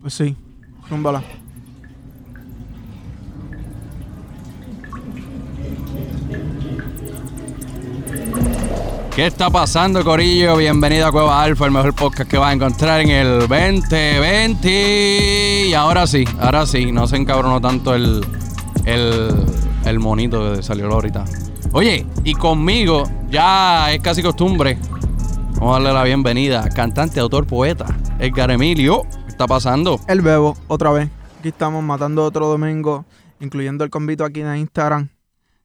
Pues sí, zúmbala. ¿Qué está pasando, Corillo? Bienvenido a Cueva Alfa, el mejor podcast que vas a encontrar en el 2020. Y ahora sí, ahora sí, no se encabronó tanto el, el, el monito que salió ahorita. Oye, y conmigo ya es casi costumbre. Vamos a darle la bienvenida. Cantante, autor, poeta, Edgar Emilio. ¿Qué está pasando? El bebo, otra vez. Aquí estamos matando otro domingo, incluyendo el convito aquí en Instagram.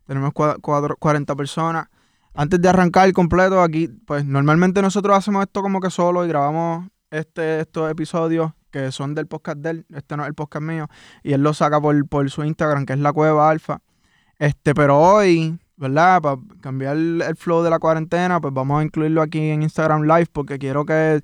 Tenemos cua- cuatro- 40 personas. Antes de arrancar el completo, aquí, pues normalmente nosotros hacemos esto como que solo y grabamos este, estos episodios que son del podcast de él. Este no es el podcast mío. Y él lo saca por, por su Instagram, que es la Cueva Alfa. Este, pero hoy, ¿verdad? Para cambiar el flow de la cuarentena, pues vamos a incluirlo aquí en Instagram Live porque quiero que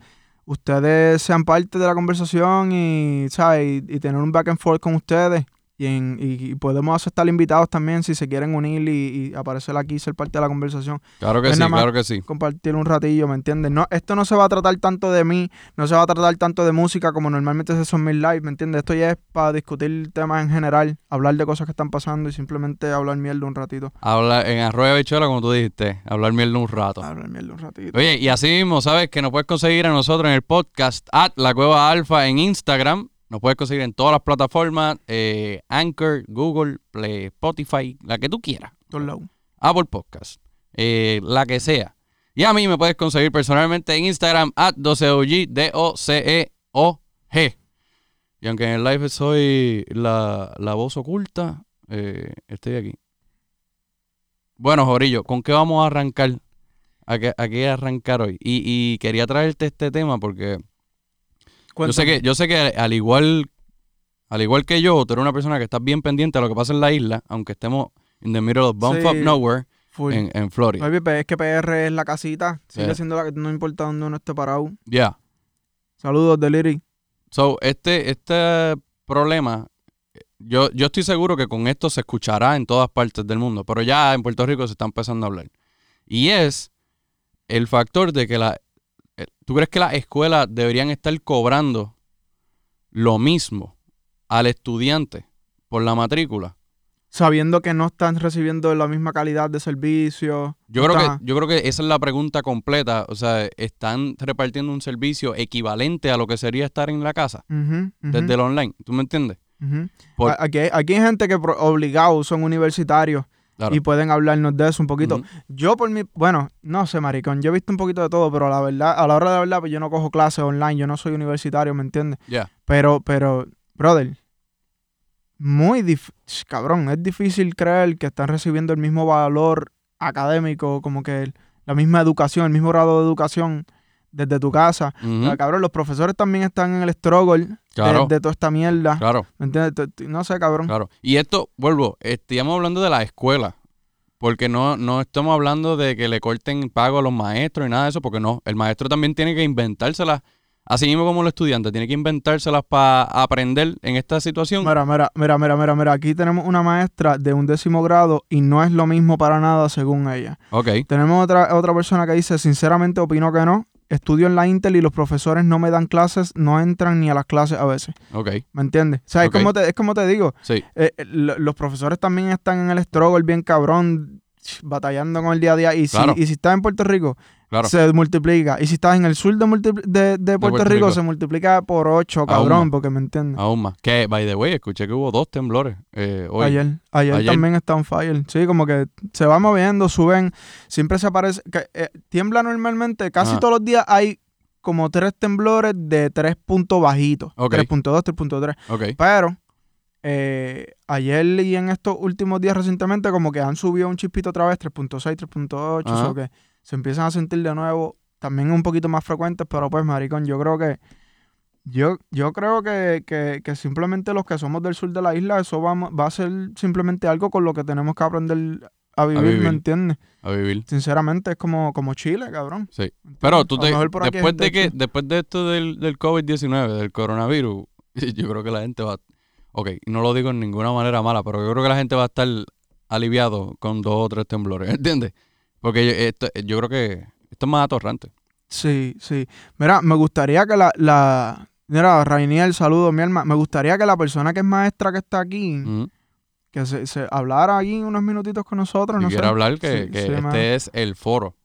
ustedes sean parte de la conversación y, ¿sabes? Y, tener un back and forth con ustedes. Y, en- y- y podemos aceptar invitados también si se quieren unir y, y aparecer aquí y ser parte de la conversación. Claro que sí, claro que sí. Compartir un ratillo, ¿me entiendes? No, esto no se va a tratar tanto de mí, no se va a tratar tanto de música como normalmente se son mis live, ¿me entiendes? Esto ya es para discutir temas en general, hablar de cosas que están pasando y simplemente hablar mierda un ratito. Habla en arroyo de bichuela, como tú dijiste, hablar mierda un rato. Hablar mierda un ratito. Oye, y así mismo, ¿sabes? Que nos puedes conseguir a nosotros en el podcast at La Cueva Alfa en Instagram. Nos puedes conseguir en todas las plataformas, eh, Anchor, Google, Play, Spotify, la que tú quieras. Apple Podcast, eh, la que sea. Y a mí me puedes conseguir personalmente en Instagram at 12OG, D-O-C-E-O-G. Y aunque en el live soy la, la voz oculta, eh, estoy aquí. Bueno, Jorillo, ¿con qué vamos a arrancar? ¿A qué, a qué arrancar hoy? Y, y quería traerte este tema porque yo sé que, yo sé que al igual, al igual que yo, tú eres una persona que está bien pendiente a lo que pasa en la isla, aunque estemos in the middle of bumfuck Sí. nowhere Full. en, en Florida. Es que PR es la casita, sigue Yeah. siendo la que no importa dónde uno esté parado. Ya. Saludos, Deliri. So, este, este problema, yo, yo estoy seguro que con esto se escuchará en todas partes del mundo, pero ya en Puerto Rico se está empezando a hablar. Y es el factor de que la... eh, ¿Tú crees que las escuelas deberían estar cobrando lo mismo al estudiante por la matrícula? Sabiendo que no están recibiendo la misma calidad de servicio. Yo creo, Está- que, yo creo que esa es la pregunta completa. O sea, ¿están repartiendo un servicio equivalente a lo que sería estar en la casa desde el online? ¿Tú me entiendes? Por- Aquí, hay- aquí hay gente que obligados son universitarios Claro. y pueden hablarnos de eso un poquito. Yo por mi, bueno, no sé, maricón, yo he visto un poquito de todo, pero la verdad, a la hora de la verdad, pues yo no cojo clases online, yo no soy universitario, ¿me entiendes? Ya. Pero, pero, brother, muy difícil, cabrón, es difícil creer que están recibiendo el mismo valor académico, como que la misma educación, el mismo grado de educación desde tu casa. Ujú. O sea, cabrón, los profesores también están en el struggle de- Claro. de, toda esta mierda. Claro, ¿Me entiendes? No sé, cabrón. claro. Y esto, vuelvo, estamos hablando de la escuela. Porque no, no estamos hablando de que le corten pago a los maestros y nada de eso, porque no. El maestro también tiene que inventárselas, así mismo como el estudiante, tiene que inventárselas para aprender en esta situación. Mira, mira, mira, mira, mira, mira. Aquí tenemos una maestra de un décimo grado y no es lo mismo para nada según ella. Ok, Tenemos otra, otra persona que dice, sinceramente opino que no. Estudio en la Intel y los profesores no me dan clases, no entran ni a las clases a veces. ok, ¿Me entiendes? O sea, es, como te, es como te digo, sí, eh, eh, lo- los profesores también están en el struggle bien cabrón, batallando con el día a día. Y si, Claro. y si estás en Puerto Rico, claro. se multiplica. Y si estás en el sur de, multipli- de, de Puerto, Puerto Rico, Rico. se multiplica por ocho, cabrón, porque me entiendes. Aún más. Que, by the way, escuché que hubo dos temblores eh, hoy. Ayer, ayer, Ayer. también está on fire. Sí, como que se va moviendo, suben. Siempre se aparece. que, eh, tiembla normalmente. Casi Ajá. todos los días hay como tres temblores de tres puntos bajitos. Ok. 3.2, 3.3. Ok, Pero eh, ayer y en estos últimos días recientemente, como que han subido un chispito otra vez, 3.6, 3.8. Ajá. O que se empiezan a sentir de nuevo. También un poquito más frecuentes, pero pues, maricón, yo creo que. Yo, yo creo que, que, que simplemente los que somos del sur de la isla, eso va, va a ser simplemente algo con lo que tenemos que aprender a vivir, vivir. ¿me entiendes? a vivir. Sinceramente, es como, como Chile, cabrón. Sí. Pero tú A te, después de que, después de esto del, del COVID-19, del coronavirus, yo creo que la gente va, ok, no lo digo en ninguna manera mala, pero yo creo que la gente va a estar aliviado con dos o tres temblores, ¿entiendes? Porque yo, esto, yo creo que esto es más atorrante. Sí, sí. Mira, me gustaría que la, la Mira, Rainiel, saludos, mi alma. Me gustaría que la persona que es maestra que está aquí, que se, se hablara aquí unos minutitos con nosotros, no quiere sé. hablar, que, Sí, que sí, este es el foro.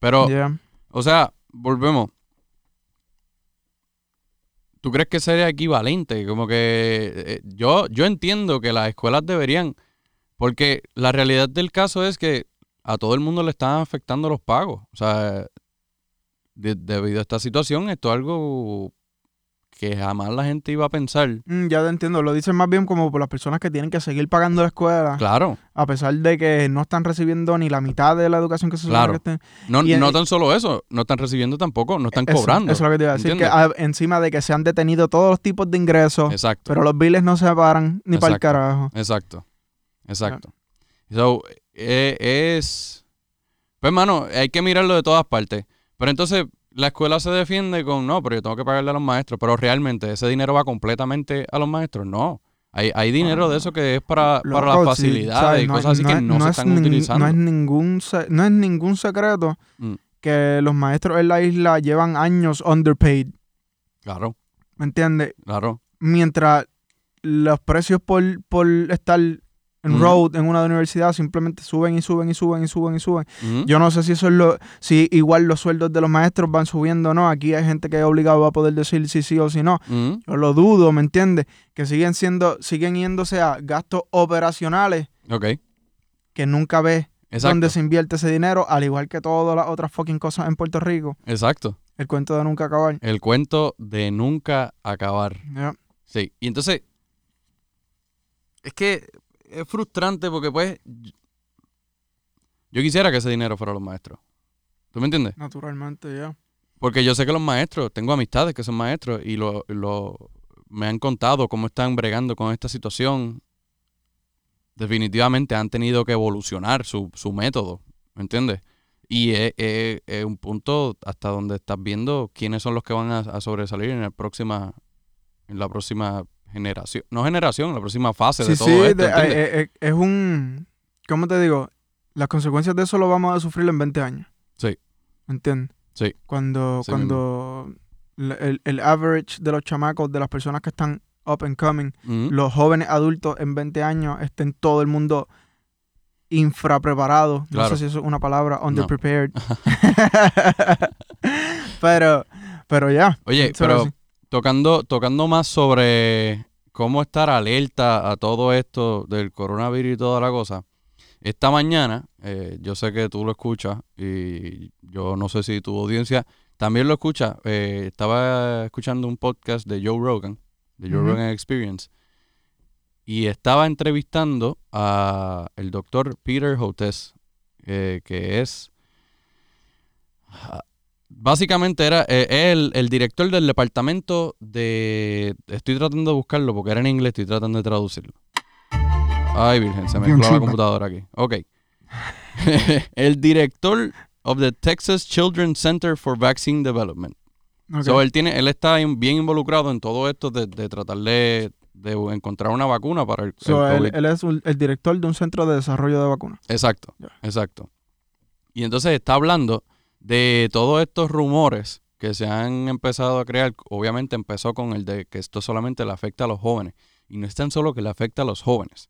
Pero, Yeah. o sea, volvemos. ¿Tú crees que sería equivalente? Como que eh, yo, yo entiendo que las escuelas deberían, porque la realidad del caso es que a todo el mundo le están afectando los pagos. O sea, de- debido a esta situación, esto es algo que jamás la gente iba a pensar. Mm, ya te entiendo. Lo dicen más bien como por las personas que tienen que seguir pagando la escuela, Claro, a pesar de que no están recibiendo ni la mitad de la educación que se supone Claro. que estén. no, Y- no tan solo eso, no están recibiendo tampoco, no están Eso- cobrando. Eso es lo que te iba a decir. Encima de que se han detenido todos los tipos de ingresos, Exacto. pero los biles no se paran ni para el carajo. Exacto. Exacto. So, eh, es. Pues, mano, hay que mirarlo de todas partes. Pero entonces, la escuela se defiende con, no, pero yo tengo que pagarle a los maestros. Pero realmente, ¿ese dinero va completamente a los maestros? No. Hay, hay dinero de eso que es para, para las facilidades ¿sabes? y No- cosas así que no, se es están utilizando. No es, ningún no es ningún secreto Mm. que los maestros en la isla llevan años underpaid. Claro, ¿Me entiendes? claro. Mientras los precios por, por estar en Ujú. road en una universidad simplemente suben y suben y suben y suben y suben. Ujú. Yo no sé si eso es lo, si igual los sueldos de los maestros van subiendo o no. Aquí hay gente que es obligado a poder decir si sí o si no. Ujú. Yo lo dudo, ¿me entiendes? Que siguen siendo, siguen yéndose a gastos operacionales Ok, que nunca ves exacto. dónde se invierte ese dinero, al igual que todas las otras fucking cosas en Puerto Rico. Exacto. El cuento de nunca acabar. El cuento de nunca acabar. Sí, y entonces es que es frustrante porque pues yo quisiera que ese dinero fuera a los maestros. ¿Tú me entiendes? Naturalmente, ya. Porque yo sé que los maestros, tengo amistades que son maestros y lo, lo- me han contado cómo están bregando con esta situación. Definitivamente han tenido que evolucionar su, su método, ¿me entiendes? Y es, es- es un punto hasta donde estás viendo quiénes son los que van a, a sobresalir en la próxima, en la próxima generación, no generación, la próxima fase de todo sí, esto, de- ¿entiendes? eh, eh, es un... ¿Cómo te digo? Las consecuencias de eso lo vamos a sufrir en 20 años. Sí. ¿Me entiendes? Sí. Cuando, Sí cuando el, el average de los chamacos, de las personas que están up and coming, los jóvenes adultos en 20 años estén todo el mundo infrapreparado. Claro. No sé si eso es una palabra, underprepared. pero, pero ya. Oye, pero. Tocando, tocando más sobre cómo estar alerta a todo esto del coronavirus y toda la cosa. Esta mañana, eh, yo sé que tú lo escuchas y yo no sé si tu audiencia también lo escucha. eh, estaba escuchando un podcast de Joe Rogan, de Joe. Rogan Experience, y estaba entrevistando a el doctor Peter Hotez, eh, que es Básicamente era eh, el, el director del departamento de... Estoy tratando de buscarlo porque era en inglés, estoy tratando de traducirlo. Ay, virgen, se me mezcló la computadora aquí. Ok. el director of the Texas Children's Center for Vaccine Development. Ok. So, él, tiene, él está bien involucrado en todo esto de, de tratar de, de encontrar una vacuna para el, el So, él, COVID. él es un- el director de un centro de desarrollo de vacunas. Exacto, exacto. Y entonces está hablando de todos estos rumores que se han empezado a crear. Obviamente empezó con el de que esto solamente le afecta a los jóvenes. Y no es tan solo que le afecta a los jóvenes.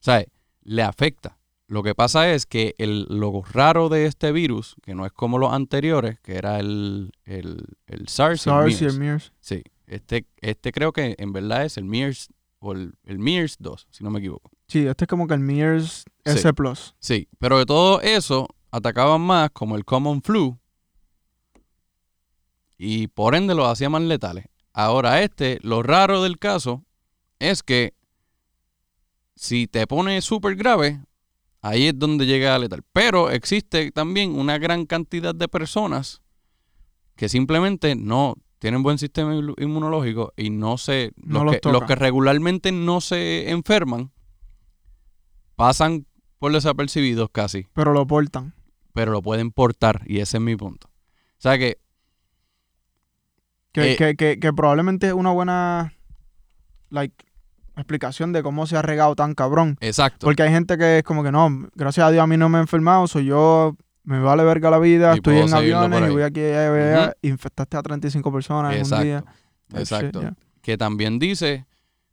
O sea, le afecta. Lo que pasa es que el, lo raro de este virus, que no es como los anteriores, que era el, el, el SARS, y el SARS y el MERS. Sí, este, este creo que en verdad es el MERS o el, el MERS 2, si no me equivoco. Sí, este es como que el MERS Sí. S+. Plus. Sí, pero de todo eso atacaban más como el common flu y por ende los hacía más letales. Ahora este, lo raro del caso es que si te pone súper grave, ahí es donde llega a letal. Pero existe también una gran cantidad de personas que simplemente no tienen buen sistema inmu- inmunológico y no se... No los, los que, toca. los que regularmente no se enferman pasan por desapercibidos casi Pero lo portan. pero lo pueden portar y ese es mi punto. O sea que, Que, Eh, que, que, que probablemente es una buena like, explicación de cómo se ha regado tan cabrón. exacto. Porque hay gente que es como que no, gracias a Dios a mí no me he enfermado, soy yo, me vale verga la vida, Y estoy en aviones y voy aquí allá, allá, Ujú. infectaste a 35 personas en un día. exacto. Type Exacto. shit, yeah. que también dice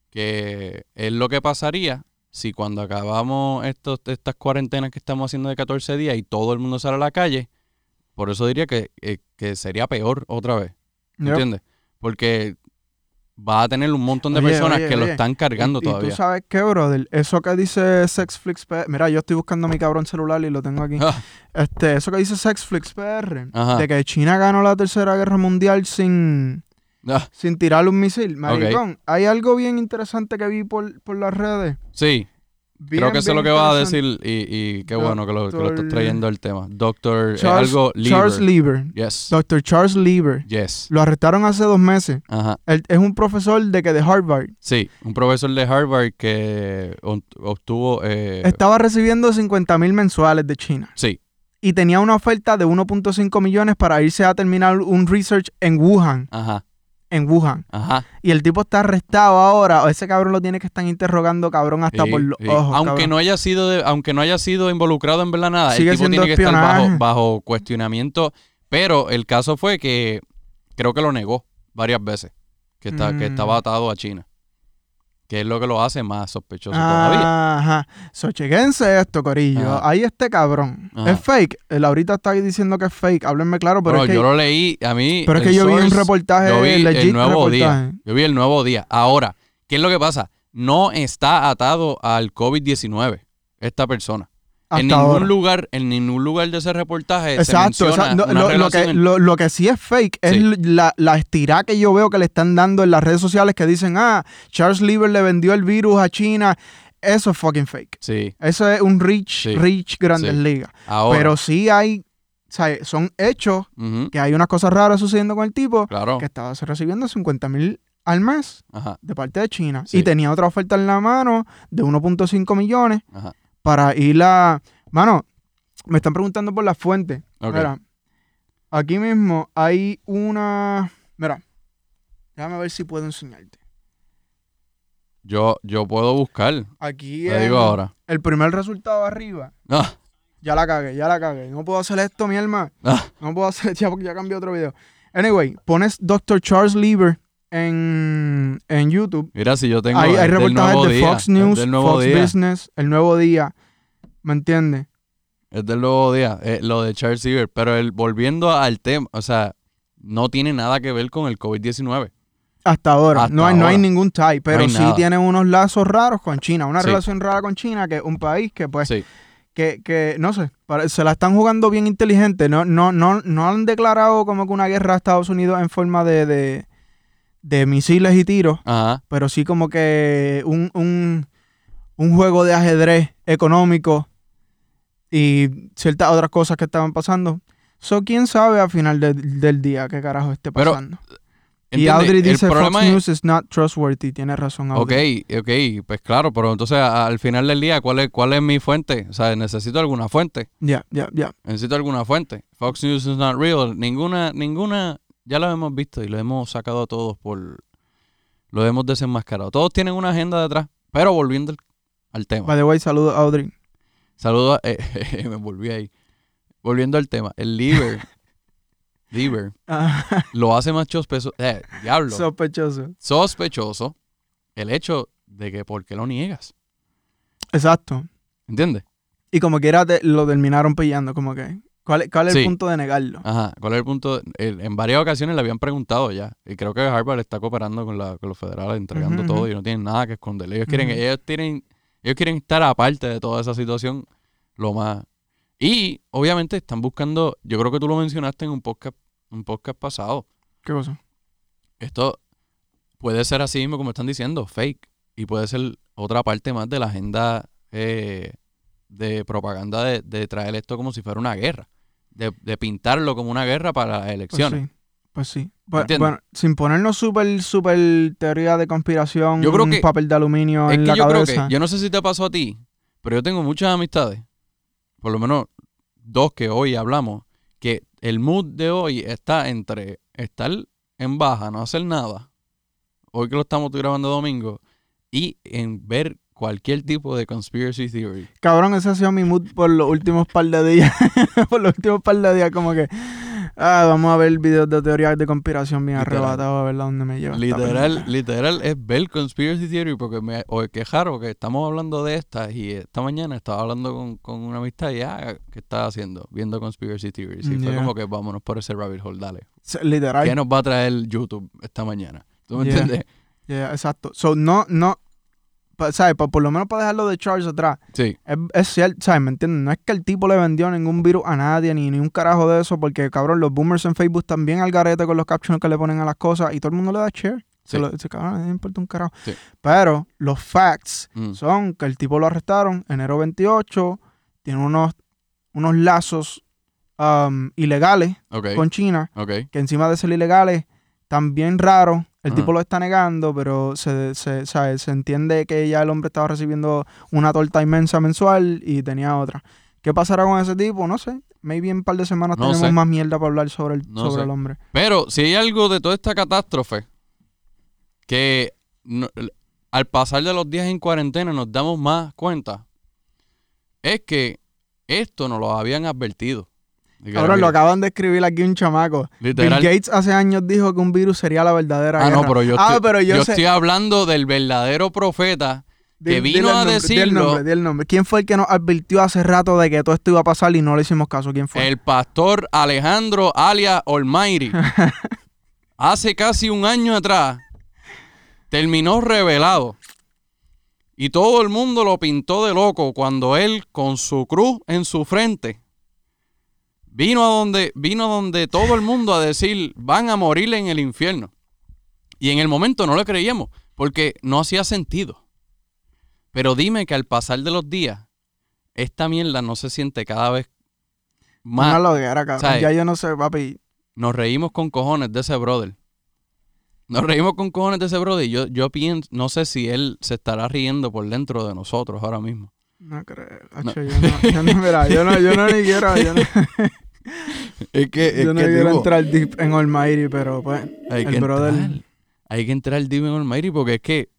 que es lo que pasaría si cuando acabamos estos, estas cuarentenas que estamos haciendo de 14 días y todo el mundo sale a la calle, por eso diría que, eh, que sería peor otra vez. Yep. ¿Entiendes? Porque va a tener un montón de Oye, personas oye, que lo están cargando y, y todavía. tú sabes qué, brother, eso que dice Sexflix PR, mira, yo estoy buscando mi cabrón celular y lo tengo aquí. Ah, Este, eso que dice Sexflix PR, Ajá. de que China ganó la tercera guerra mundial sin, ah, sin tirarle un misil. Maricón, hay algo bien interesante que vi por, por las redes. sí, Bien, creo que eso es lo que vas a decir y, y qué bueno que lo, que lo estás Doctor- trayendo el tema. Doctor, eh, Charles, algo Lieber. Charles Lieber. Yes, Dr. Charles Lieber. yes. Lo arrestaron hace dos meses. Ajá. Él es un profesor de que de Harvard. Sí, un profesor de Harvard que ob- obtuvo... eh, Estaba recibiendo 50 mil mensuales de China. sí, Y tenía una oferta de 1.5 millones para irse a terminar un research en Wuhan. ajá, En Wuhan. ajá. Y el tipo está arrestado ahora. O ese cabrón lo tiene que estar interrogando, cabrón, hasta Sí, por los sí. ojos. aunque cabrón. no haya sido de- aunque no haya sido involucrado en verdad nada, Sigue el tipo tiene que estar bajo, bajo cuestionamiento. Pero el caso fue que creo que lo negó varias veces, que, está, que Mm. estaba atado a China. Que es lo que lo hace más sospechoso todavía. Ajá. So, chequense esto, Corillo. Ajá. Ahí este cabrón. Ajá. Es fake. Él ahorita está ahí diciendo que es fake. Háblenme claro, pero Bueno, es que, yo lo leí, a mí... pero es que yo vi un reportaje, yo vi legit el nuevo día. Yo vi el nuevo día. Ahora, ¿qué es lo que pasa? No está atado al COVID-19 esta persona. En ningún ahora. lugar, en ningún lugar de ese reportaje Exacto, se menciona exacto. una Lo, lo que, en- lo, lo que sí es fake es Sí. la, la estirada que yo veo que le están dando en las redes sociales que dicen, ah, Charles Lieber le vendió el virus a China. Eso es fucking fake. Sí, Eso es un reach, Sí. reach Grandes Sí. Ligas. ahora. Pero sí hay, o sea, son hechos que hay unas cosas raras sucediendo con el tipo claro. que estaba recibiendo 50 mil al mes Ajá, de parte de China Sí. y tenía otra oferta en la mano de 1.5 millones ajá. Para ir a... Mano, me están preguntando por la fuente. Mira, aquí mismo hay una... Mira, déjame ver si puedo enseñarte. Yo, yo puedo buscar, Aquí te digo ahora. el primer resultado arriba. Ah, Ya la cagué, ya la cagué. No puedo hacer esto, mi alma. ah, No puedo hacer ya porque ya cambié otro video. Anyway, pones Dr. Charles Lieber en, en YouTube. mira, si yo tengo. Hay, hay reportajes de día, Fox News, Fox día. Business, El Nuevo Día. ¿Me entiendes? Es del nuevo día, eh, lo de Charles Seaver. Pero el, volviendo al tema, o sea, no tiene nada que ver con el COVID-19. Hasta ahora. Hasta no, hay, no hay ningún tie, pero sí nada. tiene unos lazos raros con China. Una Sí. relación rara con China, que es un país que, pues, Sí, que, que no sé, se la están jugando bien inteligente. No, no, no, no han declarado como que una guerra a Estados Unidos en forma de, de, de misiles y tiros, ajá. pero sí como que un, un, un juego de ajedrez económico y ciertas otras cosas que estaban pasando. So, quién sabe al final de- del día qué carajo esté Pero, pasando. y. Audrey dice Fox es- News is not trustworthy. Tiene razón Ok, Audrey. ok, pues claro, pero entonces a- al final del día, ¿cuál es, cuál es mi fuente? O sea, necesito alguna fuente. Ya, ya, ya. Necesito alguna fuente. Fox News is not real. Ninguna, ninguna, ya lo hemos visto y lo hemos sacado todos por, lo hemos desenmascarado. Todos tienen una agenda detrás. Pero volviendo al, al tema. By the way, saludos Audrey. Saludos, a- eh, me volví ahí. Volviendo al tema, el liver, liver, Ah, lo hace más sospechoso, eh, diablo, Sospechoso. sospechoso el hecho de que por qué lo niegas, Exacto. ¿entiendes? Y como quiera te- lo terminaron pillando, como que. ¿Cuál, es- cuál es el punto de negarlo? Ajá, ¿cuál es el punto? El- en varias ocasiones le habían preguntado ya, y creo que Harvard está cooperando con, la, con los federales, entregando todo y no tienen nada que esconder. Ellos quieren, ellos tienen, ellos quieren estar aparte de toda esa situación lo más. Y obviamente están buscando, yo creo que tú lo mencionaste en un podcast, un podcast pasado. ¿Qué cosa? Esto puede ser así mismo como están diciendo, fake. Y puede ser otra parte más de la agenda eh, de propaganda de, de traer esto como si fuera una guerra. De, de pintarlo como una guerra para las Pues elecciones. sí. Pues sí. ¿Entiendes? Bueno, sin ponernos súper, súper teoría de conspiración, Yo creo un que- papel de aluminio Es en que la yo creo cabeza. que, yo no sé si te pasó a ti, pero yo tengo muchas amistades, por lo menos dos que hoy hablamos, que el mood de hoy está entre estar en baja, no hacer nada, hoy que lo estamos grabando domingo, y en ver cualquier tipo de conspiracy theory. Cabrón, ese ha sido mi mood por los últimos par de días. por los últimos par de días, como que. Ah, vamos a ver videos de teorías de conspiración bien arrebatados a ver a dónde me lleva. Literal, literal es ver conspiracy theory porque me o quejaron que estamos hablando de estas y esta mañana estaba hablando con, con una amistad y ah, ¿qué estás haciendo? Viendo conspiracy theories. Y fue como que vámonos por ese rabbit hole, dale. Literal. ¿Qué nos va a traer YouTube esta mañana? ¿Tú me Yeah. entiendes? Yeah, exacto. So, no, no, pa- ¿sabes? Pa- por lo menos para dejarlo de Charles atrás. Sí, Es, es cierto, ¿sabes? ¿Me entiendes? No es que el tipo le vendió ningún virus a nadie, ni, ni un carajo de eso, porque, cabrón, los boomers en Facebook también al garete con los captions que le ponen a las cosas y todo el mundo le da share. Se Sí. lo, se, cabrón, no importa un carajo. Sí. Pero los facts Mm. son que el tipo lo arrestaron enero 28, tiene unos, unos lazos um, ilegales con China, que encima de ser ilegales, también raro. El Ajá. tipo lo está negando, pero se, se, sabe, se entiende que ya el hombre estaba recibiendo una torta inmensa mensual y tenía otra. ¿Qué pasará con ese tipo? No sé. Maybe en un par de semanas No tenemos sé. más mierda para hablar sobre el, No sobre sé. el hombre. Pero si hay algo de toda esta catástrofe que no- al pasar de los días en cuarentena nos damos más cuenta, es que esto nos lo habían advertido. Ahora lo acaban de escribir aquí un chamaco. literal. Bill Gates hace años dijo que un virus sería la verdadera Ah, no, pero yo, ah, estoy, pero yo, yo sé. estoy hablando del verdadero profeta que vino dile el a nombre, di el decirlo. nombre, el nombre. ¿Quién fue el que nos advirtió hace rato de que todo esto iba a pasar y no le hicimos caso? ¿Quién fue? El pastor Alejandro alias Almighty. hace casi un año atrás terminó revelado. Y todo el mundo lo pintó de loco cuando él con su cruz en su frente vino a donde vino donde todo el mundo a decir van a morir en el infierno. Y en el momento no le creíamos porque no hacía sentido. Pero dime que al pasar de los días esta mierda no se siente cada vez más Una loguera, cabrón. ¿sabes? Ya yo no sé, papi. nos reímos con cojones de ese brother. Nos reímos con cojones de ese brother y yo, yo pienso, no sé si él se estará riendo por dentro de nosotros ahora mismo. No creo. Yo, no, yo no, mira, yo no, yo no ni quiero. Yo no, Es que, yo no quiero entrar deep en Almighty, pero pues. hay el que brother- entrar. Hay que entrar deep en Almighty porque es que,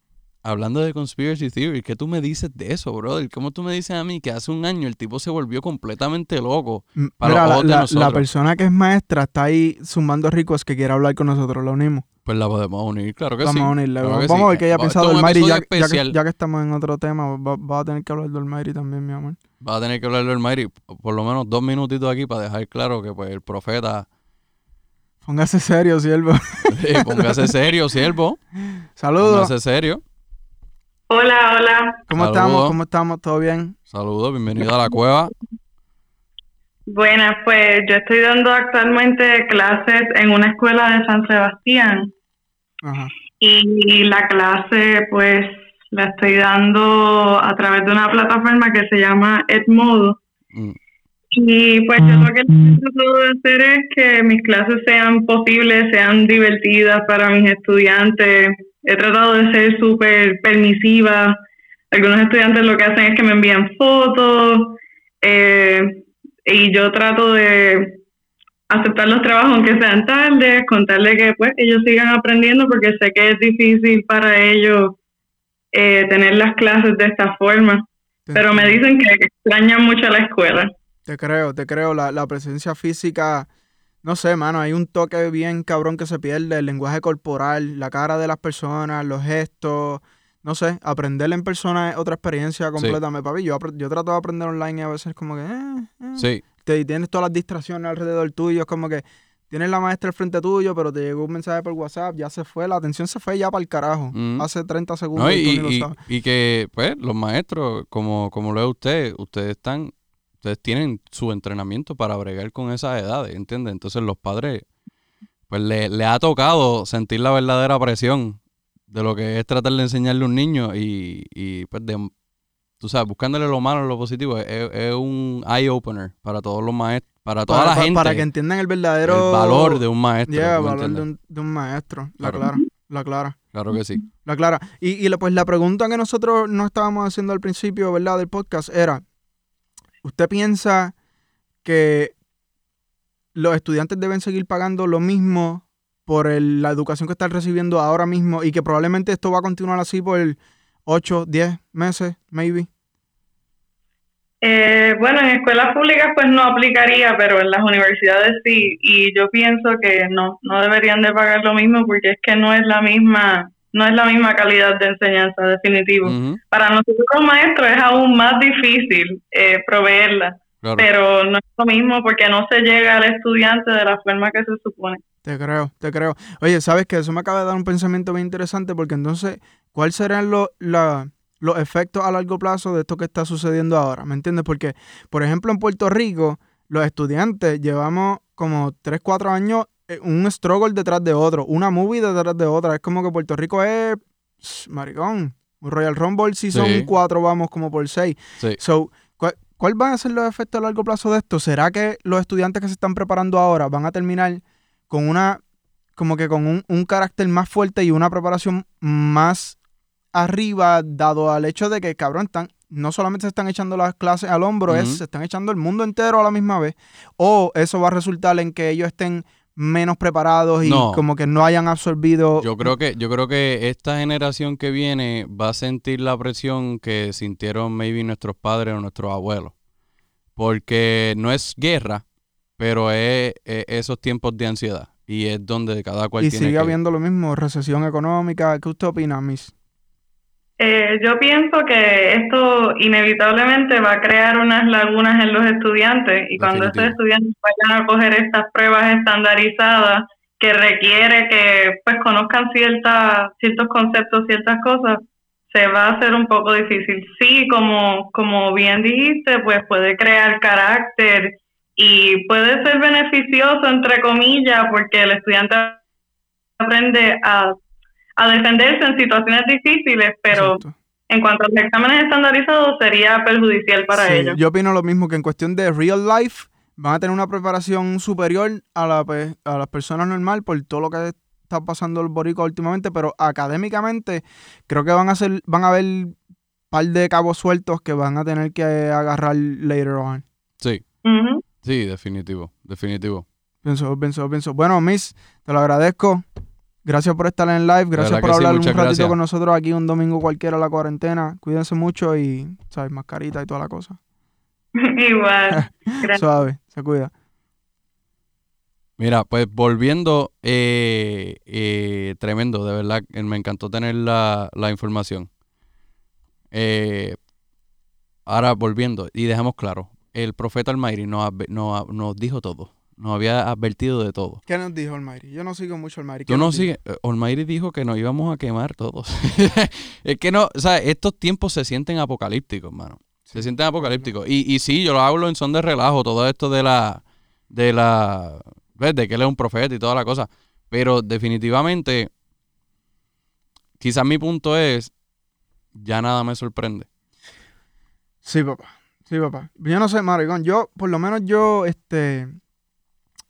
hablando de conspiracy theory, ¿qué tú me dices de eso, brother? ¿Cómo tú me dices a mí que hace un año el tipo se volvió completamente loco? m- Para Mira, los la, de la- nosotros. la persona que es maestra está ahí sumando ricos que quiere hablar con nosotros, lo unimos. Pues la podemos unir, claro que Vamos sí. a unirle. claro vamos que vamos sí. a ver qué ella Va- piensa esto de es un Almighty. Ya, ya que, ya que estamos en otro tema, va, va a tener que hablar de Almighty también, mi amor. Va a tener que hablarlo el Mayri por lo menos dos minutitos aquí para dejar claro que pues el profeta Póngase serio, siervo. eh, póngase serio, siervo. Saludos. Póngase serio. Hola, hola. ¿Cómo Saludos. estamos? ¿Cómo estamos? ¿Todo bien? Saludos, bienvenido a la cueva. Buenas, pues yo estoy dando actualmente clases en una escuela de San Sebastián Ajá. y la clase pues la estoy dando a través de una plataforma que se llama Edmodo. Mm, Y pues yo lo que trato de hacer es que mis clases sean posibles, sean divertidas para mis estudiantes. He tratado de ser súper permisiva. Algunos estudiantes lo que hacen es que me envían fotos eh, y yo trato de aceptar los trabajos aunque sean tardes, contarles que pues ellos sigan aprendiendo porque sé que es difícil para ellos eh, tener las clases de esta forma. Te Pero me dicen que extrañan mucho la escuela. Te creo, te creo. La, la presencia física, no sé, mano, hay un toque bien cabrón que se pierde, el lenguaje corporal, la cara de las personas, los gestos. No sé, aprender en persona es otra experiencia completamente. Papi, yo, yo trato de aprender online y a veces como que... eh, eh. Sí, Te, tienes todas las distracciones alrededor tuyo, es como que tienes la maestra al frente tuyo, pero te llegó un mensaje por WhatsApp, ya se fue, la atención se fue ya para el carajo. Mm. Hace 30 segundos no, y, y, tú ni y- lo sabes. y que pues los maestros, como, como lo ve usted, ustedes están, ustedes tienen su entrenamiento para bregar con esas edades, ¿entiendes? Entonces los padres, pues le, le ha tocado sentir la verdadera presión de lo que es tratar de enseñarle a un niño y, y pues de, tú sabes, buscándole lo malo y lo positivo, es, es un eye opener para todos los maestros, para toda para, la gente, para que entiendan el verdadero el valor de un maestro. Yeah, ¿tú me valor de un, de un maestro. La clara, la clara, Claro que sí. la clara. Y, y la- pues la pregunta que nosotros nos estábamos haciendo al principio, ¿verdad? Del podcast era, ¿usted piensa que los estudiantes deben seguir pagando lo mismo por el- la educación que están recibiendo ahora mismo y que probablemente esto va a continuar así por 8, 10 meses, maybe? Eh, bueno, en escuelas públicas pues no aplicaría, pero en las universidades sí. Y yo pienso que no, no deberían de pagar lo mismo porque es que no es la misma, no es la misma calidad de enseñanza, definitivo. Para nosotros como maestros es aún más difícil eh, proveerla, claro. pero no es lo mismo porque no se llega al estudiante de la forma que se supone. Te creo, te creo. Oye, ¿sabes qué? Eso me acaba de dar un pensamiento bien interesante porque entonces, ¿cuáles serán los, la- los efectos a largo plazo de esto que está sucediendo ahora? ¿Me entiendes? Porque, por ejemplo, en Puerto Rico, los estudiantes llevamos como 3, 4 años eh, un struggle detrás de otro, una movie detrás de otra. Es como que Puerto Rico es, maricón, Royal Rumble Season Sí. 4, vamos como por 6. Sí. So, ¿cuál, cuál van a ser los efectos a largo plazo de esto? ¿Será que los estudiantes que se están preparando ahora van a terminar con una, como que con un, un carácter más fuerte y una preparación más arriba, dado al hecho de que, cabrón, están, no solamente se están echando las clases al hombro, es, se están echando el mundo entero a la misma vez, o eso va a resultar en que ellos estén menos preparados y No. como que no hayan absorbido Yo creo que, yo creo que esta generación que viene va a sentir la presión que sintieron maybe nuestros padres o nuestros abuelos. Porque no es guerra, pero es, es esos tiempos de ansiedad. Y es donde cada cual y tiene sigue que... habiendo lo mismo, recesión económica. ¿Qué usted opina, Miss? Eh, yo pienso que esto inevitablemente va a crear unas lagunas en los estudiantes y cuando estos estudiantes vayan a coger estas pruebas estandarizadas que requiere que pues conozcan ciertas ciertos conceptos, ciertas cosas, se va a hacer un poco difícil. Sí, como como bien dijiste, pues puede crear carácter y puede ser beneficioso entre comillas porque el estudiante aprende a a defenderse en situaciones difíciles, pero Exacto. en cuanto a los exámenes estandarizados sería perjudicial para Sí, ellos. Yo opino lo mismo, que en cuestión de real life van a tener una preparación superior a, la, a las personas normal por todo lo que está pasando el boricua últimamente, pero académicamente creo que van a ser, van a haber un par de cabos sueltos que van a tener que agarrar later on. Sí, sí, definitivo, definitivo. Pienso, pienso, pienso. Bueno, Miss, te lo agradezco. Gracias por estar en live, gracias por sí, hablar un ratito gracias. con nosotros aquí un domingo cualquiera a la cuarentena. Cuídense mucho y, ¿sabes? Mascarita y toda la cosa. Igual. Gracias. Suave, se cuida. Mira, pues volviendo, eh, eh, tremendo, de verdad, me encantó tener la, la información. Eh, ahora volviendo, y dejamos claro, el profeta Almighty nos, nos, nos dijo todo, nos había advertido de todo. ¿Qué nos dijo Almighty? Yo no sigo mucho Almighty. Tú no sigues, eh, Almighty dijo que nos íbamos a quemar todos. es que no, o sea, estos tiempos se sienten apocalípticos, mano. Se sienten apocalípticos. Y, y sí, yo lo hablo en son de relajo, todo esto de la, de la, ¿ves? De que él es un profeta y toda la cosa. Pero definitivamente, quizás mi punto es, ya nada me sorprende. Sí, papá. Sí, papá. Yo no sé, maricón. Yo, por lo menos yo, este...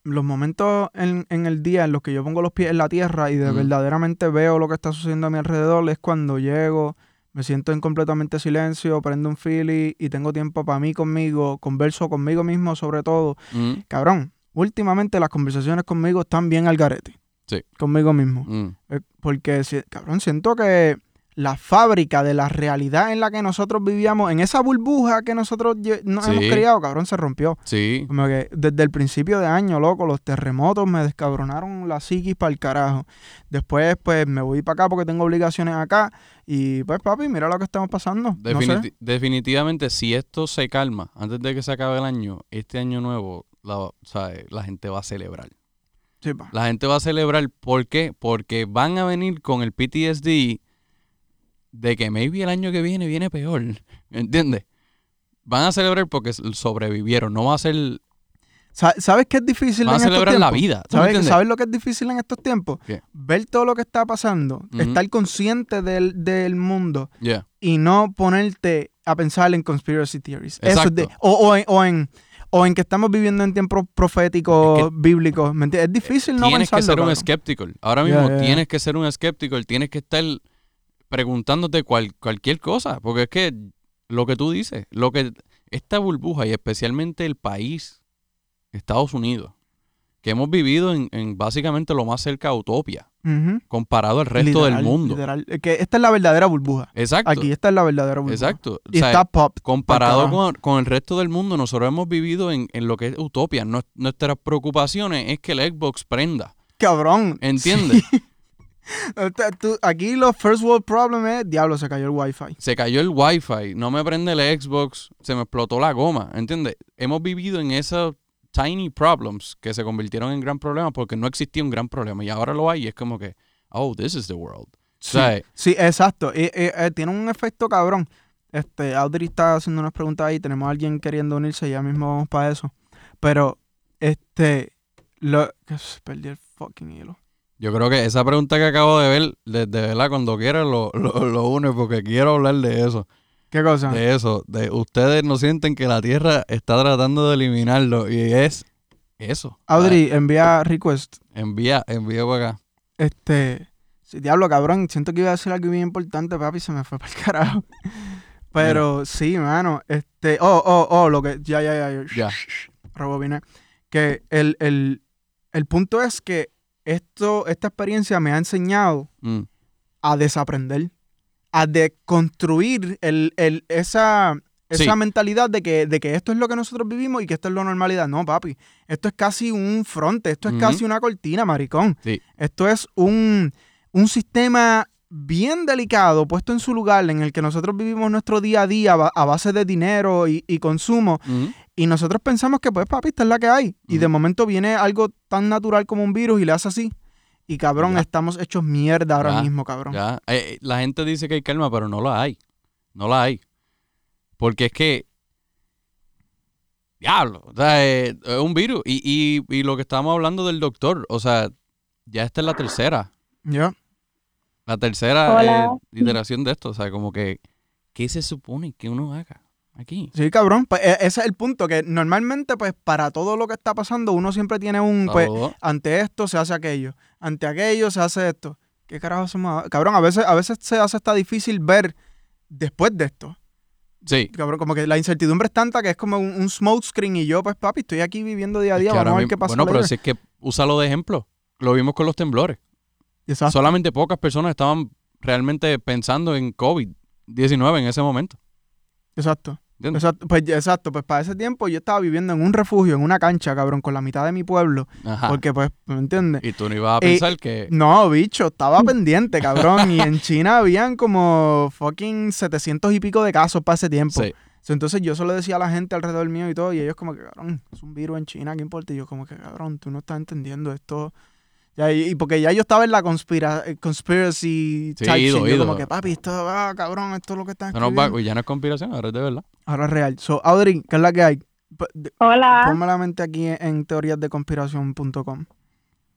Los momentos en, en el día en los que yo pongo los pies en la tierra y de verdaderamente veo lo que está sucediendo a mi alrededor es cuando llego, me siento en completamente silencio, prendo un fili y tengo tiempo para mí conmigo, converso conmigo mismo sobre todo. Mm, Cabrón, últimamente las conversaciones conmigo están bien al garete. Sí. Conmigo mismo. mm, Porque, si- cabrón, siento que la fábrica de la realidad en la que nosotros vivíamos, en esa burbuja que nosotros nos Sí. hemos criado, cabrón, se rompió. sí, Como que desde el principio de año, loco, los terremotos me descabronaron la psiquis para el carajo. Después, pues, me voy para acá porque tengo obligaciones acá. Y, pues, papi, mira lo que estamos pasando. No sé. Definiti- definitivamente, si esto se calma antes de que se acabe el año, este año nuevo, la, o sea, la gente va a celebrar. Sí. La gente va a celebrar, ¿por qué? Porque van a venir con el PTSD de que maybe el año que viene viene peor, ¿entiendes? Van a celebrar porque sobrevivieron, no va a ser, Sa- ¿Sabes qué es difícil van a en estos celebrar la tiempos? vida, ¿tú me ¿Sabes? ¿Sabes lo que es difícil en estos tiempos? ¿Qué? Ver todo lo que está pasando, estar consciente del, del mundo Yeah. y no ponerte a pensar en conspiracy theories. Eso es Exacto. de- o, o en, o, en, o en que estamos viviendo en tiempos proféticos, Es que- bíblicos. Es difícil no tienes que pensarlo. ser un skeptical. Ahora mismo tienes que ser un skeptical, tienes que estar preguntándote cual- cualquier cosa, porque es que lo que tú dices, lo que esta burbuja y especialmente el país, Estados Unidos, que hemos vivido en, en básicamente lo más cerca a utopia, comparado al resto Literal, del mundo. literal. Que esta es la verdadera burbuja. Exacto. Aquí esta es la verdadera burbuja. Exacto. O Y sea, está pop. comparado con, con el resto del mundo, nosotros hemos vivido en, en lo que es utopia. Nues- nuestras preocupaciones es que el Xbox prenda. Cabrón. ¿Entiendes? Tú- Aquí los first world problem es, diablo, se cayó el wifi. Se cayó el Wi-Fi, no me prende el Xbox, se me explotó la goma. ¿Entiendes? Hemos vivido en esos tiny problems que se convirtieron en gran problemas porque no existía un gran problema y ahora lo hay y es como que, oh, this is the world. Sí, sí, exacto. Y- y- eh, tiene un efecto cabrón. Este, Audrey está haciendo unas preguntas ahí. Tenemos a alguien queriendo unirse. Ya mismo vamos para eso. Pero, este, lo, perdí el fucking hilo. Yo creo que esa pregunta que acabo de ver, de, verdad, cuando quiera lo, lo, lo une porque quiero hablar de eso. ¿Qué cosa? De eso. De ustedes no sienten que la Tierra está tratando de eliminarlo y es eso. Audrey, envía request. Ah, envía, envía para acá. Este, sí, diablo, cabrón. Siento que iba a decir algo bien importante, papi. Se me fue para el carajo. Pero sí, mano. Este, oh, oh, oh, lo que, ya, ya, ya. ya. Ya. rebobiné. Que el, el, el punto es que esto, esta experiencia me ha enseñado Mm, a desaprender, a deconstruir el, el, esa, esa Sí. mentalidad de que, de que esto es lo que nosotros vivimos y que esto es la normalidad. No, papi. Esto es casi un fronte, esto es casi una cortina, maricón. Sí. Esto es un, un sistema bien delicado, puesto en su lugar, en el que nosotros vivimos nuestro día a día a base de dinero y, y consumo. Y nosotros pensamos que, pues, papi, esta es la que hay. Y de momento viene algo tan natural como un virus y le hace así. Y cabrón, Ya. estamos hechos mierda ahora Ya, mismo, cabrón. Ya. Eh, eh, la gente dice que hay calma, pero no la hay. No la hay. Porque es que. Diablo. O sea, eh, es un virus. Y, y, y lo que estábamos hablando del doctor. O sea, ya esta es la tercera. Ya. La tercera eh, iteración de esto. O sea, como que. ¿Qué se supone que uno haga aquí? Sí, cabrón. Pues, e- ese es el punto, que normalmente, pues, para todo lo que está pasando, uno siempre tiene un, pues, ante esto se hace aquello, ante aquello se hace esto. ¿Qué carajo hacemos ahora? Cabrón, a veces, a veces se hace hasta difícil ver después de esto. Sí. Cabrón, como que la incertidumbre es tanta que es como un, un smoke screen y yo, pues, papi, estoy aquí viviendo día a Es día, que vamos a ver qué pasa bueno, pero si es que úsalo de ejemplo. Lo vimos con los temblores. Exacto. Solamente pocas personas estaban realmente pensando en COVID-19 en ese momento. Exacto. Exacto, pues, exacto, pues para ese tiempo yo estaba viviendo en un refugio, en una cancha, cabrón, con la mitad de mi pueblo, Ajá. porque pues, ¿me entiendes? Y tú no ibas a Eh, pensar que... No, bicho, estaba pendiente, cabrón, y en China habían como fucking 700 y pico de casos para ese tiempo. Sí. Entonces yo solo decía a la gente alrededor mío y todo, y ellos como que, cabrón, es un virus en China, ¿qué importa? Y yo como que, cabrón, tú no estás entendiendo esto. Ya, y, y porque ya yo estaba en la conspira eh, conspiracy Sí, type ido, shit, yo ido. como que, papi, esto, ah, cabrón, esto es lo que están Eso no va- escribiendo. uy, ya no es conspiración, ahora es de verdad. Ahora es real. So, Audrey, ¿qué es la que hay? Hola. Ponme la mente aquí en, en teoríasdeconspiración.com.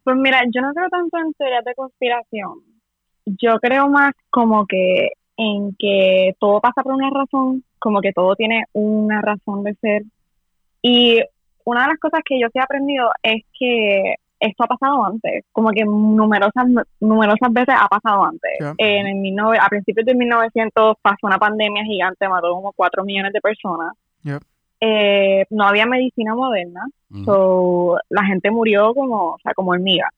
Pues mira, yo no creo tanto en teorías de conspiración. Yo creo más como que en que todo pasa por una razón, como que todo tiene una razón de ser. Y una de las cosas que yo sí he aprendido es que esto ha pasado antes, como que numerosas numerosas veces ha pasado antes. Ya. En el 19 a principios de 1900 pasó una pandemia gigante, mató como 4 millones de personas. Eh, no había medicina moderna, Ujú. So, la gente murió como, o sea, como hormiga.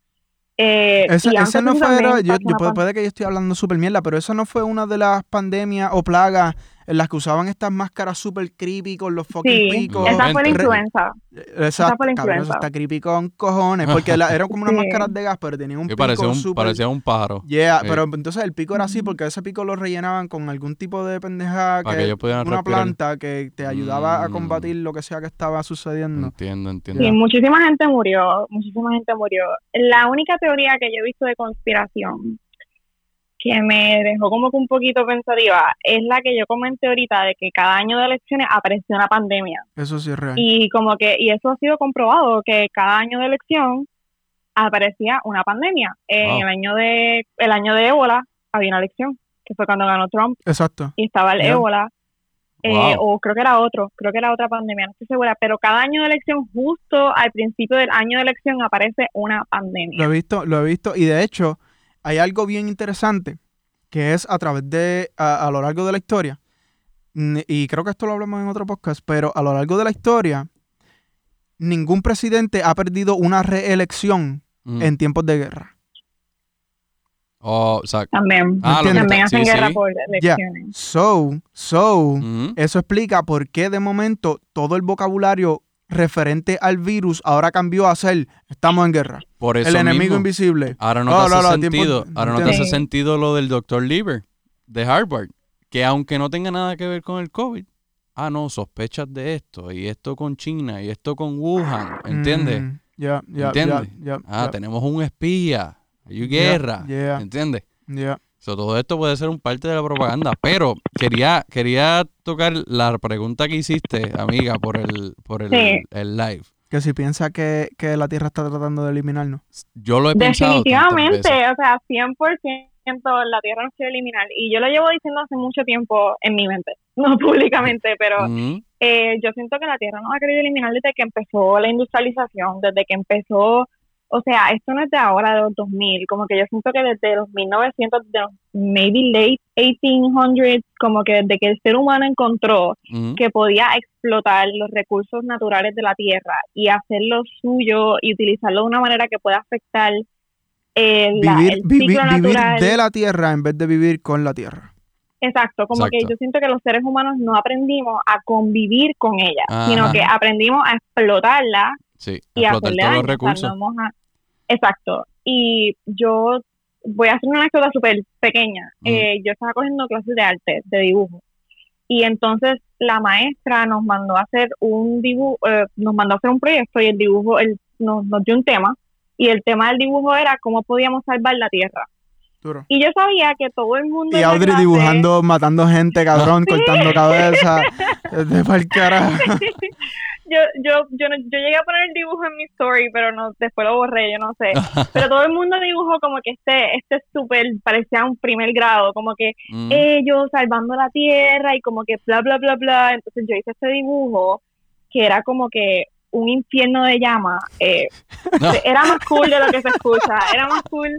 Eh, ese antes no fue, yo, yo puede, que yo estoy hablando súper mierda, pero eso no fue una de las pandemias o plagas en las que usaban estas máscaras súper creepy con los fucking Sí, picos. Esa fue la 90. influenza. Exacto, fue la eso influenza. está creepy con cojones, porque la- eran como unas Sí. máscaras de gas, pero tenían un pico parecía, un, parecía un pájaro. Yeah, Sí. pero entonces el pico era así porque ese pico lo rellenaban con algún tipo de pendeja Para que, que ellos pudieran una respirar. planta que te ayudaba a Mm. combatir lo que sea que estaba sucediendo. Entiendo, entiendo. Sí, muchísima gente murió, muchísima gente murió. La única teoría que yo he visto de conspiración que me dejó como que un poquito pensativa es la que yo comenté ahorita de que cada año de elecciones apareció una pandemia. Eso sí es real. Y como que, y eso ha sido comprobado, que cada año de elección aparecía una pandemia. En Wow. el año de, el año de ébola había una elección, que fue cuando ganó Trump, Exacto. y estaba el ébola. eh, Wow. o creo que era otro, creo que era otra pandemia, no estoy segura, pero cada año de elección, justo al principio del año de elección, aparece una Lo pandemia. he visto, lo he visto. Y de hecho, hay algo bien interesante que es a través de, a, a lo largo de la historia, y creo que esto lo hablamos en otro podcast, pero a lo largo de la historia, ningún presidente ha perdido una reelección Mm. en tiempos de guerra. Oh, exacto. También. Ah, lo también hacen sí, guerra sí. por elecciones. So, so, Ujú. eso explica por qué de momento todo el vocabulario referente al virus ahora cambió a ser estamos en guerra. Por eso el enemigo mismo. invisible. Ahora no, te hace no, sentido. Ahora no te hace sentido lo del doctor Lieber de Harvard. Que aunque no tenga nada que ver con el COVID, ah, no, sospechas de esto, y esto con China, y esto con Wuhan, ¿entiendes? Mm, Ya, ya, ¿Entiendes? Ah, tenemos un espía, hay guerra, yeah. ¿entiendes? ya. So, todo esto puede ser un parte de la propaganda, pero quería, quería tocar la pregunta que hiciste, amiga, por el, por el, Sí. el live. Que si piensa que, que la Tierra está tratando de eliminarnos. Yo lo he pensado. Definitivamente, o sea, 100% la Tierra nos quiere eliminar. Y yo lo llevo diciendo hace mucho tiempo en mi mente, no públicamente, pero eh, yo siento que la Tierra nos ha querido eliminar desde que empezó la industrialización, desde que empezó, o sea, esto no es de ahora, de los 2000, como que yo siento que desde los 1900, de los maybe late 1800s, como que desde que el ser humano encontró que podía explotar los recursos naturales de la tierra y hacerlo suyo y utilizarlo de una manera que pueda afectar eh, la- el ciclo vivir natural. de la Tierra en vez de vivir con la Tierra. Exacto, como que yo siento que los seres humanos no aprendimos a convivir con ella, Ajá. sino que aprendimos a explotarla Sí, y hacerle todos daño. los o sea, recursos. a- Exacto. Y yo voy a hacer una anécdota súper pequeña. Mm. Eh, yo estaba cogiendo clases de arte, de dibujo. Y entonces la maestra nos mandó a hacer un dibujo, eh, nos mandó a hacer un proyecto y el dibujo, el, nos, nos dio un tema. Y el tema del dibujo era cómo podíamos salvar la tierra. Duro. Y yo sabía que todo el mundo. Y Audrey clase- dibujando, matando gente, cabrón, cortando cabeza. De carajo. Yo, yo, yo, no- yo llegué a poner el dibujo en mi story, pero no, después lo borré, yo no sé. Pero todo el mundo dibujó como que este, este súper, parecía un primer grado, como que Mm. ellos salvando la tierra y como que bla, bla, bla, bla. Entonces yo hice este dibujo que era como que un infierno de llama. Eh, No. Era más cool de lo que se escucha, era más cool.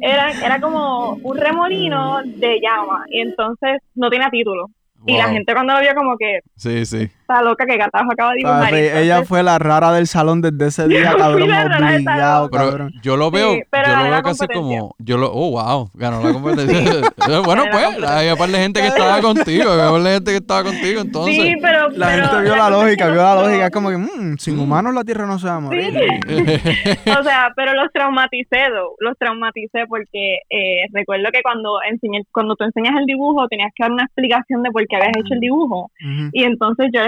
Era, era como un remolino de llama y entonces no tenía título. Y la gente cuando lo vio como que Sí, sí. Está loca que Catajo acaba de dibujar. Papi, y ella entonces- fue la rara del salón desde ese día, Yo cabrón, obligado, cabrón. yo lo veo, pero yo lo veo casi como, yo lo, oh wow, ganó la competencia. Bueno, la pues, competencia. había par de gente que estaba contigo, había par de gente que estaba contigo, entonces. Sí, pero. La pero gente vio la lógica, vio la lógica. Es como que, mm, sin Mm. humanos la Tierra no se va a morir. O sea, pero los traumaticé, los traumaticé porque eh, recuerdo que cuando enseñé, cuando tú enseñas el dibujo tenías que dar una explicación de por qué habías hecho el dibujo. Y entonces yo,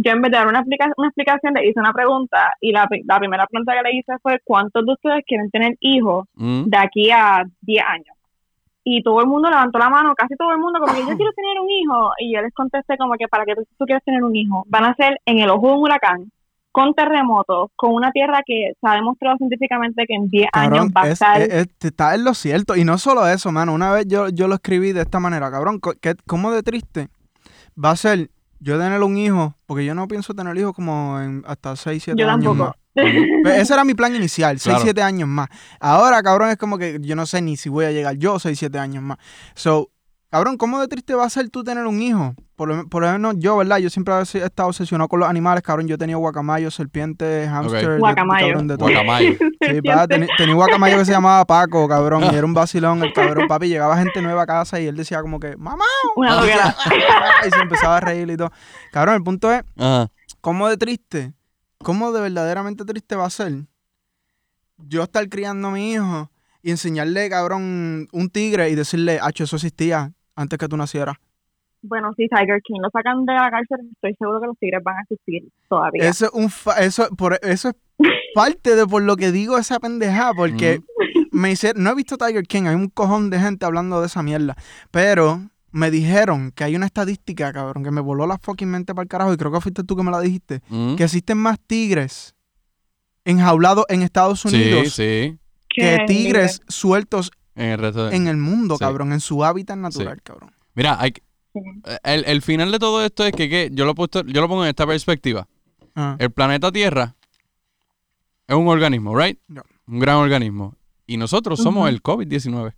yo en vez de dar una, explica- una explicación le hice una pregunta y la, la primera pregunta que le hice fue ¿cuántos de ustedes quieren tener hijos Mm, de aquí a 10 años? Y todo el mundo levantó la mano, casi todo el mundo, como que yo quiero tener un hijo. Y yo les contesté como que para que tú, tú quieres tener un hijo, van a ser en el ojo de un huracán, con terremotos, con una tierra que se ha demostrado científicamente que en 10 años va a es, estar... es- es- está en lo cierto. Y no solo eso, mano. Una vez yo, yo lo escribí de esta manera, cabrón. co- ¿qué- ¿Cómo de triste va a ser yo tener un hijo? Porque yo no pienso tener hijos como en hasta 6, 7 yo años tampoco. más. Pues ese era mi plan inicial, 6, Claro. 7 años más. Ahora, cabrón, es como que yo no sé ni si voy a llegar yo 6, 7 años más. So, cabrón, ¿cómo de triste va a ser tú tener un hijo? Por lo, por lo menos yo, ¿verdad? Yo siempre he estado obsesionado con los animales, cabrón. Yo tenía guacamayos, serpientes, hamster, de- de, Guacamayo. cabrón, de todo. Guacamayo. Sí, pa, teni- tenía un guacamayo que se llamaba Paco, cabrón, y era un vacilón el cabrón, papi. Llegaba gente nueva a casa y él decía como que, mamá, Una y se empezaba a reír y todo. Cabrón, el punto es, Ajá. ¿cómo de triste? ¿Cómo de verdaderamente triste va a ser yo estar criando a mi hijo y enseñarle, cabrón, un tigre y decirle, hacho, eso existía antes que tú nacieras? Bueno, si Tiger King lo sacan de la cárcel, estoy seguro que los tigres van a existir todavía. Eso es un fa- eso, por, eso es parte de por lo que digo esa pendejada, porque me hice, no he visto Tiger King, hay un cojón de gente hablando de esa mierda, pero me dijeron que hay una estadística, cabrón, que me voló la fucking mente para el carajo, y creo que fuiste tú que me la dijiste, Mm. que existen más tigres enjaulados en Estados Unidos sí. que tigres sueltos En el resto de... en el mundo, Sí. cabrón, en su hábitat natural, cabrón. Mira, hay el, el final de todo esto es que, que yo, lo puesto- yo lo pongo en esta perspectiva. Ah, El planeta Tierra es un organismo, ¿right? Un gran organismo. Y nosotros somos el COVID-19.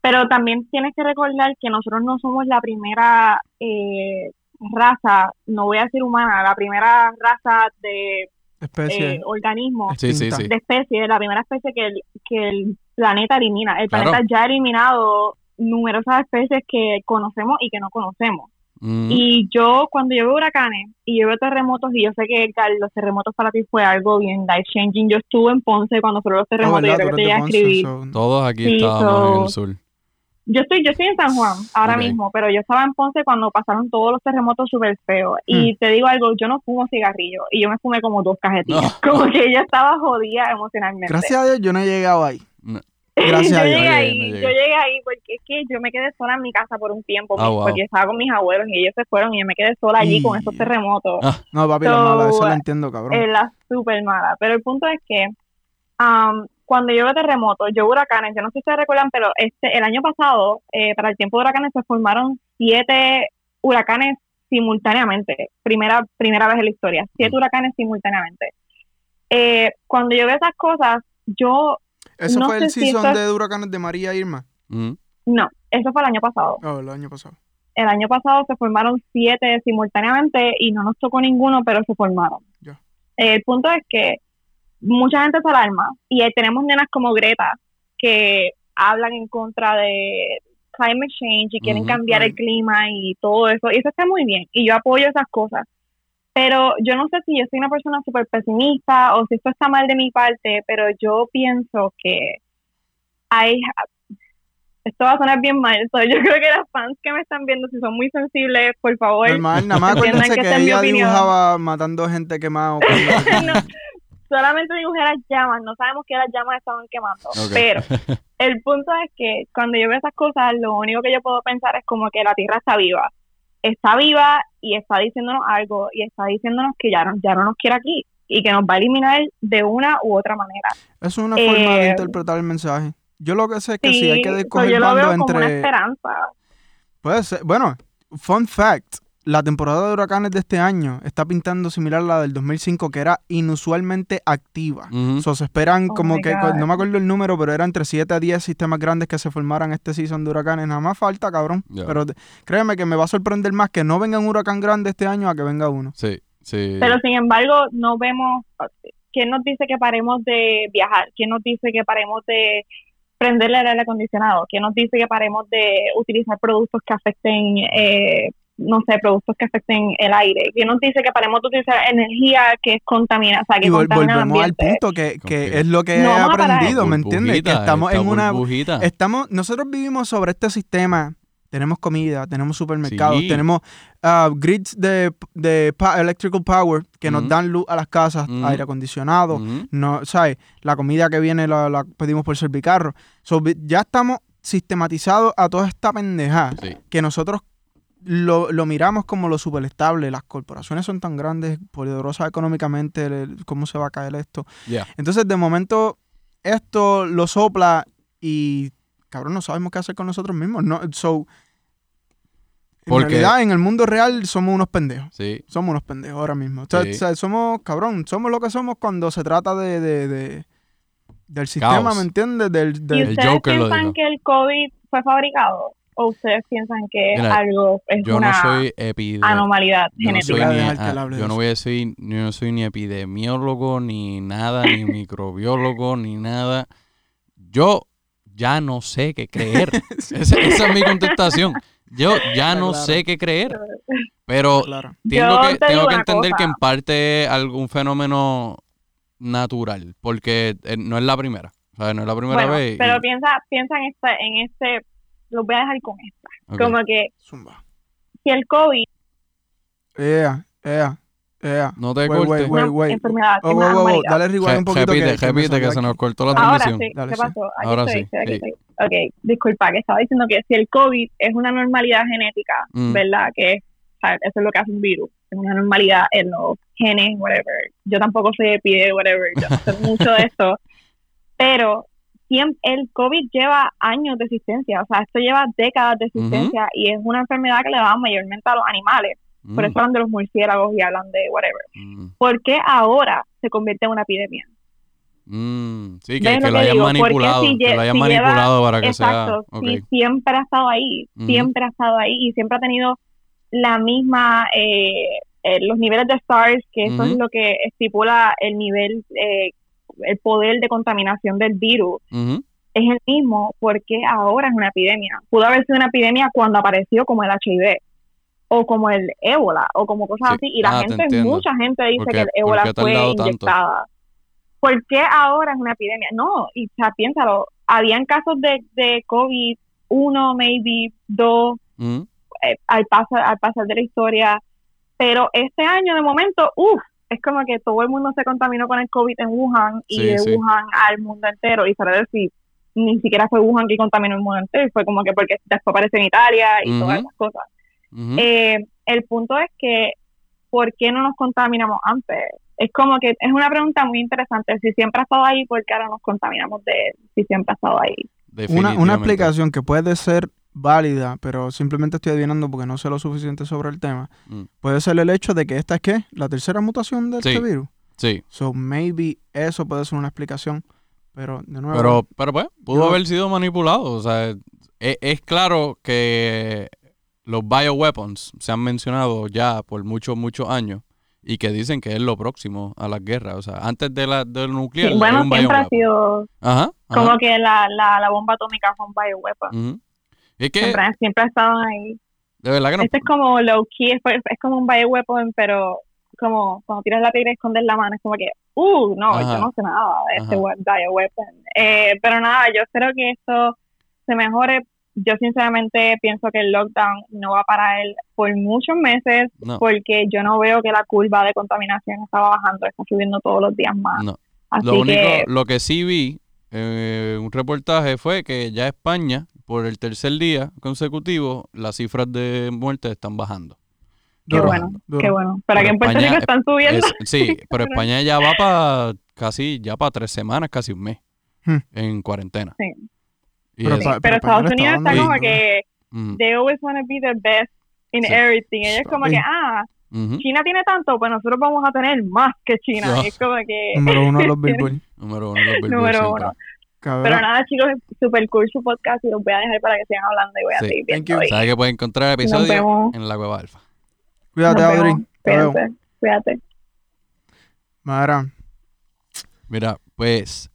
Pero también tienes que recordar que nosotros no somos la primera eh, raza, no voy a decir humana, la primera raza de especie. eh, organismos, Sí, sí, sí. de especie, la primera especie que, que el planeta elimina. El Claro. planeta ya ha eliminado numerosas especies que conocemos y que no conocemos. Mm. Y yo, cuando yo veo huracanes y yo veo terremotos, y yo sé que Edgar, los terremotos para ti fue algo bien life changing. Yo estuve en Ponce cuando fueron los Ah, terremotos, ¿verdad? yo creo que te eres llegué a de Ponce, escribir. so- Todos aquí Sí, estábamos en so- el sur. Yo estoy, yo estoy en San Juan ahora Ok. mismo, pero yo estaba en Ponce cuando pasaron todos los terremotos súper feos. Hmm. Y te digo algo, yo no fumo cigarrillo y yo me fumé como dos cajetillas. No. Como que yo estaba jodida emocionalmente. Gracias a Dios yo no he llegado ahí. No. Gracias a yo Dios. llegué ahí, yo llegué ahí porque es que yo me quedé sola en mi casa por un tiempo, Ah, wow. porque estaba con mis abuelos y ellos se fueron y yo me quedé sola allí Y- con esos terremotos. Ah. No, papi, la So, mala, eso lo entiendo, cabrón. Es la súper mala. Pero el punto es que am, cuando yo veo terremotos, yo veo huracanes, yo no sé si ustedes recuerdan, pero este el año pasado, eh, para el tiempo de huracanes, se formaron siete huracanes simultáneamente. Primera, primera vez en la historia. Siete Mm. huracanes simultáneamente. Eh, cuando yo veo esas cosas, yo Eso no fue el si season es- de huracanes de María Irma. Mm. no, eso fue el año pasado. Oh, el año pasado. El año pasado se formaron siete simultáneamente y no nos tocó ninguno, pero se formaron. Ya. El punto es que mucha gente se alarma y ahí tenemos nenas como Greta que hablan en contra de climate change y quieren cambiar el clima y todo eso. Y eso está muy bien y yo apoyo esas cosas. Pero yo no sé si yo soy una persona súper pesimista o si esto está mal de mi parte, pero yo pienso que hay... Esto va a sonar bien mal. so, yo creo que las fans que me están viendo, si son muy sensibles, por favor, Normal, nada más acuérdense que que ella dibujaba matando gente quemada. No, solamente dibujé las llamas, no sabemos que las llamas estaban quemando. Pero el punto es que cuando yo veo esas cosas, lo único que yo puedo pensar es como que la Tierra está viva. Está viva y está diciéndonos algo y está diciéndonos que ya no, ya no nos quiere aquí y que nos va a eliminar de una u otra manera. Eso es una forma de Eh, interpretar el mensaje. Yo lo que sé es que sí, hay que escoger yo lo bando veo como una entre... esperanza. Puede ser. Bueno, fun fact. La temporada de huracanes de este año está pintando similar a la del 2005, que era inusualmente activa. Ujú. So, se esperan Oh como que, God. no me acuerdo el número, pero era entre 7 a 10 sistemas grandes que se formaran este season de huracanes. Nada más falta, cabrón. Pero te- créeme que me va a sorprender más que no venga un huracán grande este año a que venga uno. Sí, sí. Pero sin embargo, no vemos, ¿quién nos dice que paremos de viajar? ¿Quién nos dice que paremos de prenderle el aire acondicionado? ¿Quién nos dice que paremos de utilizar productos que afecten, eh, no sé, productos que afecten el aire? ¿Quién nos dice que paremos de utilizar energía que es contamina, o sea, que Y vol- contamina el volvemos al ambiente? punto que, que es lo que No he vamos a parar. aprendido, ¿me entiendes? Que estamos esta en una... burbujita. Estamos, nosotros vivimos sobre este sistema. Tenemos comida, tenemos supermercados, Sí. tenemos ah, grids de, de pa- electrical power que nos dan luz a las casas, aire acondicionado, Ujú. no, ¿sabes? La comida que viene la, la pedimos por servicarro. So, ya estamos sistematizados a toda esta pendejada Sí. que nosotros lo, lo miramos como lo superestable. Las corporaciones son tan grandes, poderosas económicamente, el- ¿cómo se va a caer esto? Entonces, de momento, esto lo sopla y, cabrón, no sabemos qué hacer con nosotros mismos. No, so, en Porque- realidad, en el mundo real somos unos pendejos. Sí. Somos unos pendejos ahora mismo. O sea, Sí. o sea, somos, cabrón, somos lo que somos cuando se trata de, de- de- del sistema, Caos. ¿me entiendes? Del, ¿Y del- El ustedes Joker lo piensan dijo. que el COVID fue fabricado? ¿O ustedes piensan que Mira, algo, es Yo una no soy anomalía Yo no soy, genética? Voy a ni, ah, yo no voy a decir, yo no soy ni epidemiólogo, ni nada, ni microbiólogo, ni nada. Yo ya no sé qué creer. Esa, esa es mi contestación. Yo ya no claro. sé qué creer. Pero claro. tengo que, te tengo que entender que en parte es algún fenómeno natural, porque eh, no es la primera. O sea, no es la primera Bueno, vez. y- pero piensa, piensa en este, en este, los voy a dejar con esta. Como que Zumba. si el COVID, Ea, ea, ea. No te Wait, cortes. wait, wait, enfermedad, Oh, wow. anomalía. Dale rewind un poquito. repite, que, repite, que se nos cortó la Ahora transmisión. sí, Dale, ¿qué sí. pasó? Aquí Ahora estoy, sí, estoy aquí, sí. estoy. Ok, disculpa, que estaba diciendo que si el COVID es una normalidad genética, Mm. ¿verdad? Que o sea, eso es lo que hace un virus, es una normalidad en los genes, whatever. Yo tampoco soy epidemia, whatever, yo no sé mucho de esto, pero el COVID lleva años de existencia, o sea, esto lleva décadas de existencia y es una enfermedad que le da mayormente a los animales. Por Mm, eso hablan de los murciélagos y hablan de whatever. mm, ¿Por qué ahora se convierte en una epidemia? mm. Sí, que, ¿Ves que lo hayan digo? Manipulado. si que lo hayan si lleva- manipulado para que Exacto, sea. ok. sí, siempre ha estado ahí, siempre ha estado ahí y siempre ha tenido la misma, eh, eh, los niveles de SARS, que eso es lo que estipula el nivel, eh, el poder de contaminación del virus es el mismo porque ahora es una epidemia. Pudo haber sido una epidemia cuando apareció como el HIV o como el ébola o como cosas Sí. así y la Ah, te gente, mucha gente dice ¿Por que el ébola fue tardado tanto? inyectada. ¿Por qué ahora es una epidemia? No, y o sea, piénsalo, habían casos de, de COVID, uno, maybe, dos, eh, al, pasar, al pasar de la historia, pero este año de momento, uff, es como que todo el mundo se contaminó con el COVID en Wuhan y Sí, de sí. Wuhan al mundo entero, y para decir, ni siquiera fue Wuhan que contaminó el mundo entero, fue como que porque después aparece en Italia y todas esas cosas. Eh, el punto es que, ¿por qué no nos contaminamos antes? Es como que es una pregunta muy interesante. Si siempre ha estado ahí, ¿por qué ahora nos contaminamos de él? Si siempre ha estado ahí. Una, una explicación que puede ser válida, pero simplemente estoy adivinando porque no sé lo suficiente sobre el tema. Mm. Puede ser el hecho de que esta es ¿qué? la tercera mutación de Sí. este virus. Sí, So maybe eso puede ser una explicación. Pero de nuevo. pero, pero pues, pudo Yo- haber sido manipulado. O sea, es, es claro que los bioweapons se han mencionado ya por muchos, muchos años y que dicen que es lo próximo a las guerras. O sea, antes de la, del nuclear, Sí, bueno, un siempre ha bioweapon. sido Ajá, ajá. como que la, la, la bomba atómica fue un bioweapon. Y es que, Siempre, siempre ha estado ahí. de verdad que no. Este es como low key, es, es como un bioweapon, pero como cuando tiras la piedra y escondes la mano, es como que, uh, no, Ajá. yo no sé nada de este bioweapon. Eh, pero nada, yo espero que esto se mejore. Yo sinceramente pienso que el lockdown no va para él por muchos meses, No, porque yo no veo que la curva de contaminación está bajando, está subiendo todos los días más. no. Así Lo único, que, lo que sí vi eh, un reportaje fue que ya España, por el tercer día consecutivo, las cifras de muertes están bajando. qué bueno, qué bueno. Para Pero que en Puerto España- Rico están subiendo. Es- sí, pero España ya va para casi, ya para tres semanas, casi un mes, Hmm. en cuarentena. Sí. Y Pero Estados está Unidos está como duro. que Ujú, they always want to be the best in Sí. everything. Ellos como que, ah. China tiene tanto, pues nosotros vamos a tener más que China. Es como que... Número uno de los Billboard. Número uno, los Billboard Número siempre. uno. Cabrón. Pero nada, chicos, es super cool su podcast y los voy a dejar para que sigan hablando y voy a Sí. seguir Thank viendo. you. Sabes que puedes encontrar el Nos episodio vemos. en la web alfa. Cuídate, veo. Cuídate, cuídate. Mara, Mira, pues,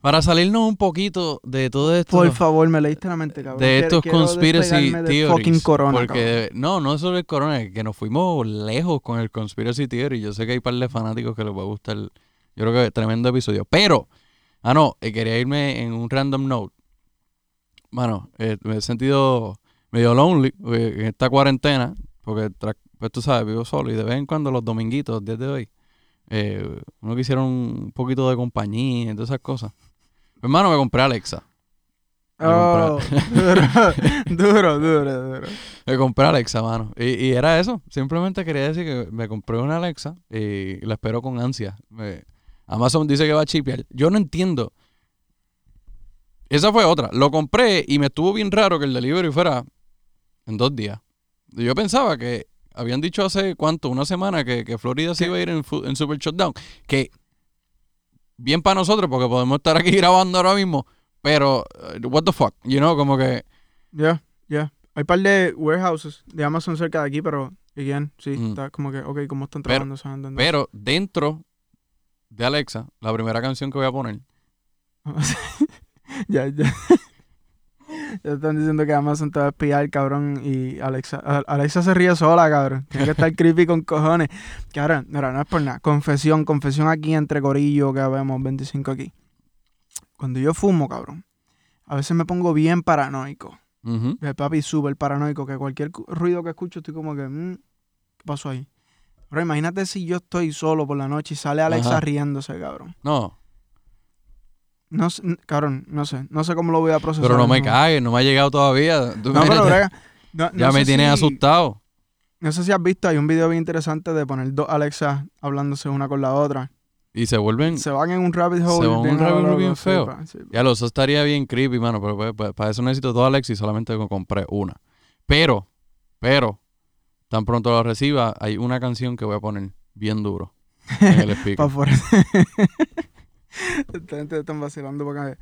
para salirnos un poquito de todo esto. por favor, me leíste la mente, cabrón. de estos quiero conspiracy theories. fucking corona, porque, no, no es solo el corona, es que nos fuimos lejos con el conspiracy theory. Yo sé que hay un par de fanáticos que les va a gustar. Yo creo que tremendo episodio. Pero, ah, no, eh, quería irme en un random note. Mano, eh, me he sentido medio lonely eh, en esta cuarentena, porque, pues tú sabes, vivo solo y de vez en cuando los dominguitos, días de hoy, eh, uno quisiera un poquito de compañía y todas esas cosas. Hermano, me compré Alexa. Me Oh, duro, duro, duro, duro. Me compré Alexa, mano. Y, y era eso. Simplemente quería decir que me compré una Alexa y la espero con ansia. Me- Amazon dice que va a chipear. Yo no entiendo. Esa fue otra. Lo compré y me estuvo bien raro que el delivery fuera en dos días. Yo pensaba que habían dicho hace cuánto, una semana, que, que Florida se iba a ir en, Super Shutdown. Que bien para nosotros, porque podemos estar aquí grabando ahora mismo. Pero, uh, what the fuck, you know, como que Ya, ya. Hay un par de warehouses de Amazon cerca de aquí, pero, again, sí, Mm. está como que, ok, ¿cómo están Pero- trabajando? Pero dentro de Alexa, la primera canción que voy a poner. ya, ya. Ya están diciendo que Amazon te va a espiar, cabrón, y Alexa, Alexa se ríe sola, cabrón. Tiene que estar creepy con cojones. Cabrón, mira, no es por nada. Confesión, confesión aquí entre Corillo, que vemos 25 aquí. Cuando yo fumo, cabrón, a veces me pongo bien paranoico. Ujú. El papi súper paranoico, que cualquier cu- ruido que escucho estoy como que, mm, ¿qué pasó ahí? Pero imagínate si yo estoy solo por la noche y sale Alexa Ajá. riéndose, cabrón. No, No sé, cabrón, no sé, no sé cómo lo voy a procesar. pero no me cagues, no me ha llegado todavía. Tú No, pero brega, no- no ya me tienes si- asustado. No sé si has visto, hay un video bien interesante de poner dos Alexa hablándose una con la otra. Y se vuelven. Se van en un rabbit hole. Se van en un rabbit hole bien feo. Ya lo, eso estaría bien creepy, mano. Pero pues, pues, para eso necesito dos Alexa y solamente co- compré una. Pero, pero, tan pronto lo reciba, hay una canción que voy a poner bien duro en el speaker. Están vacilando porque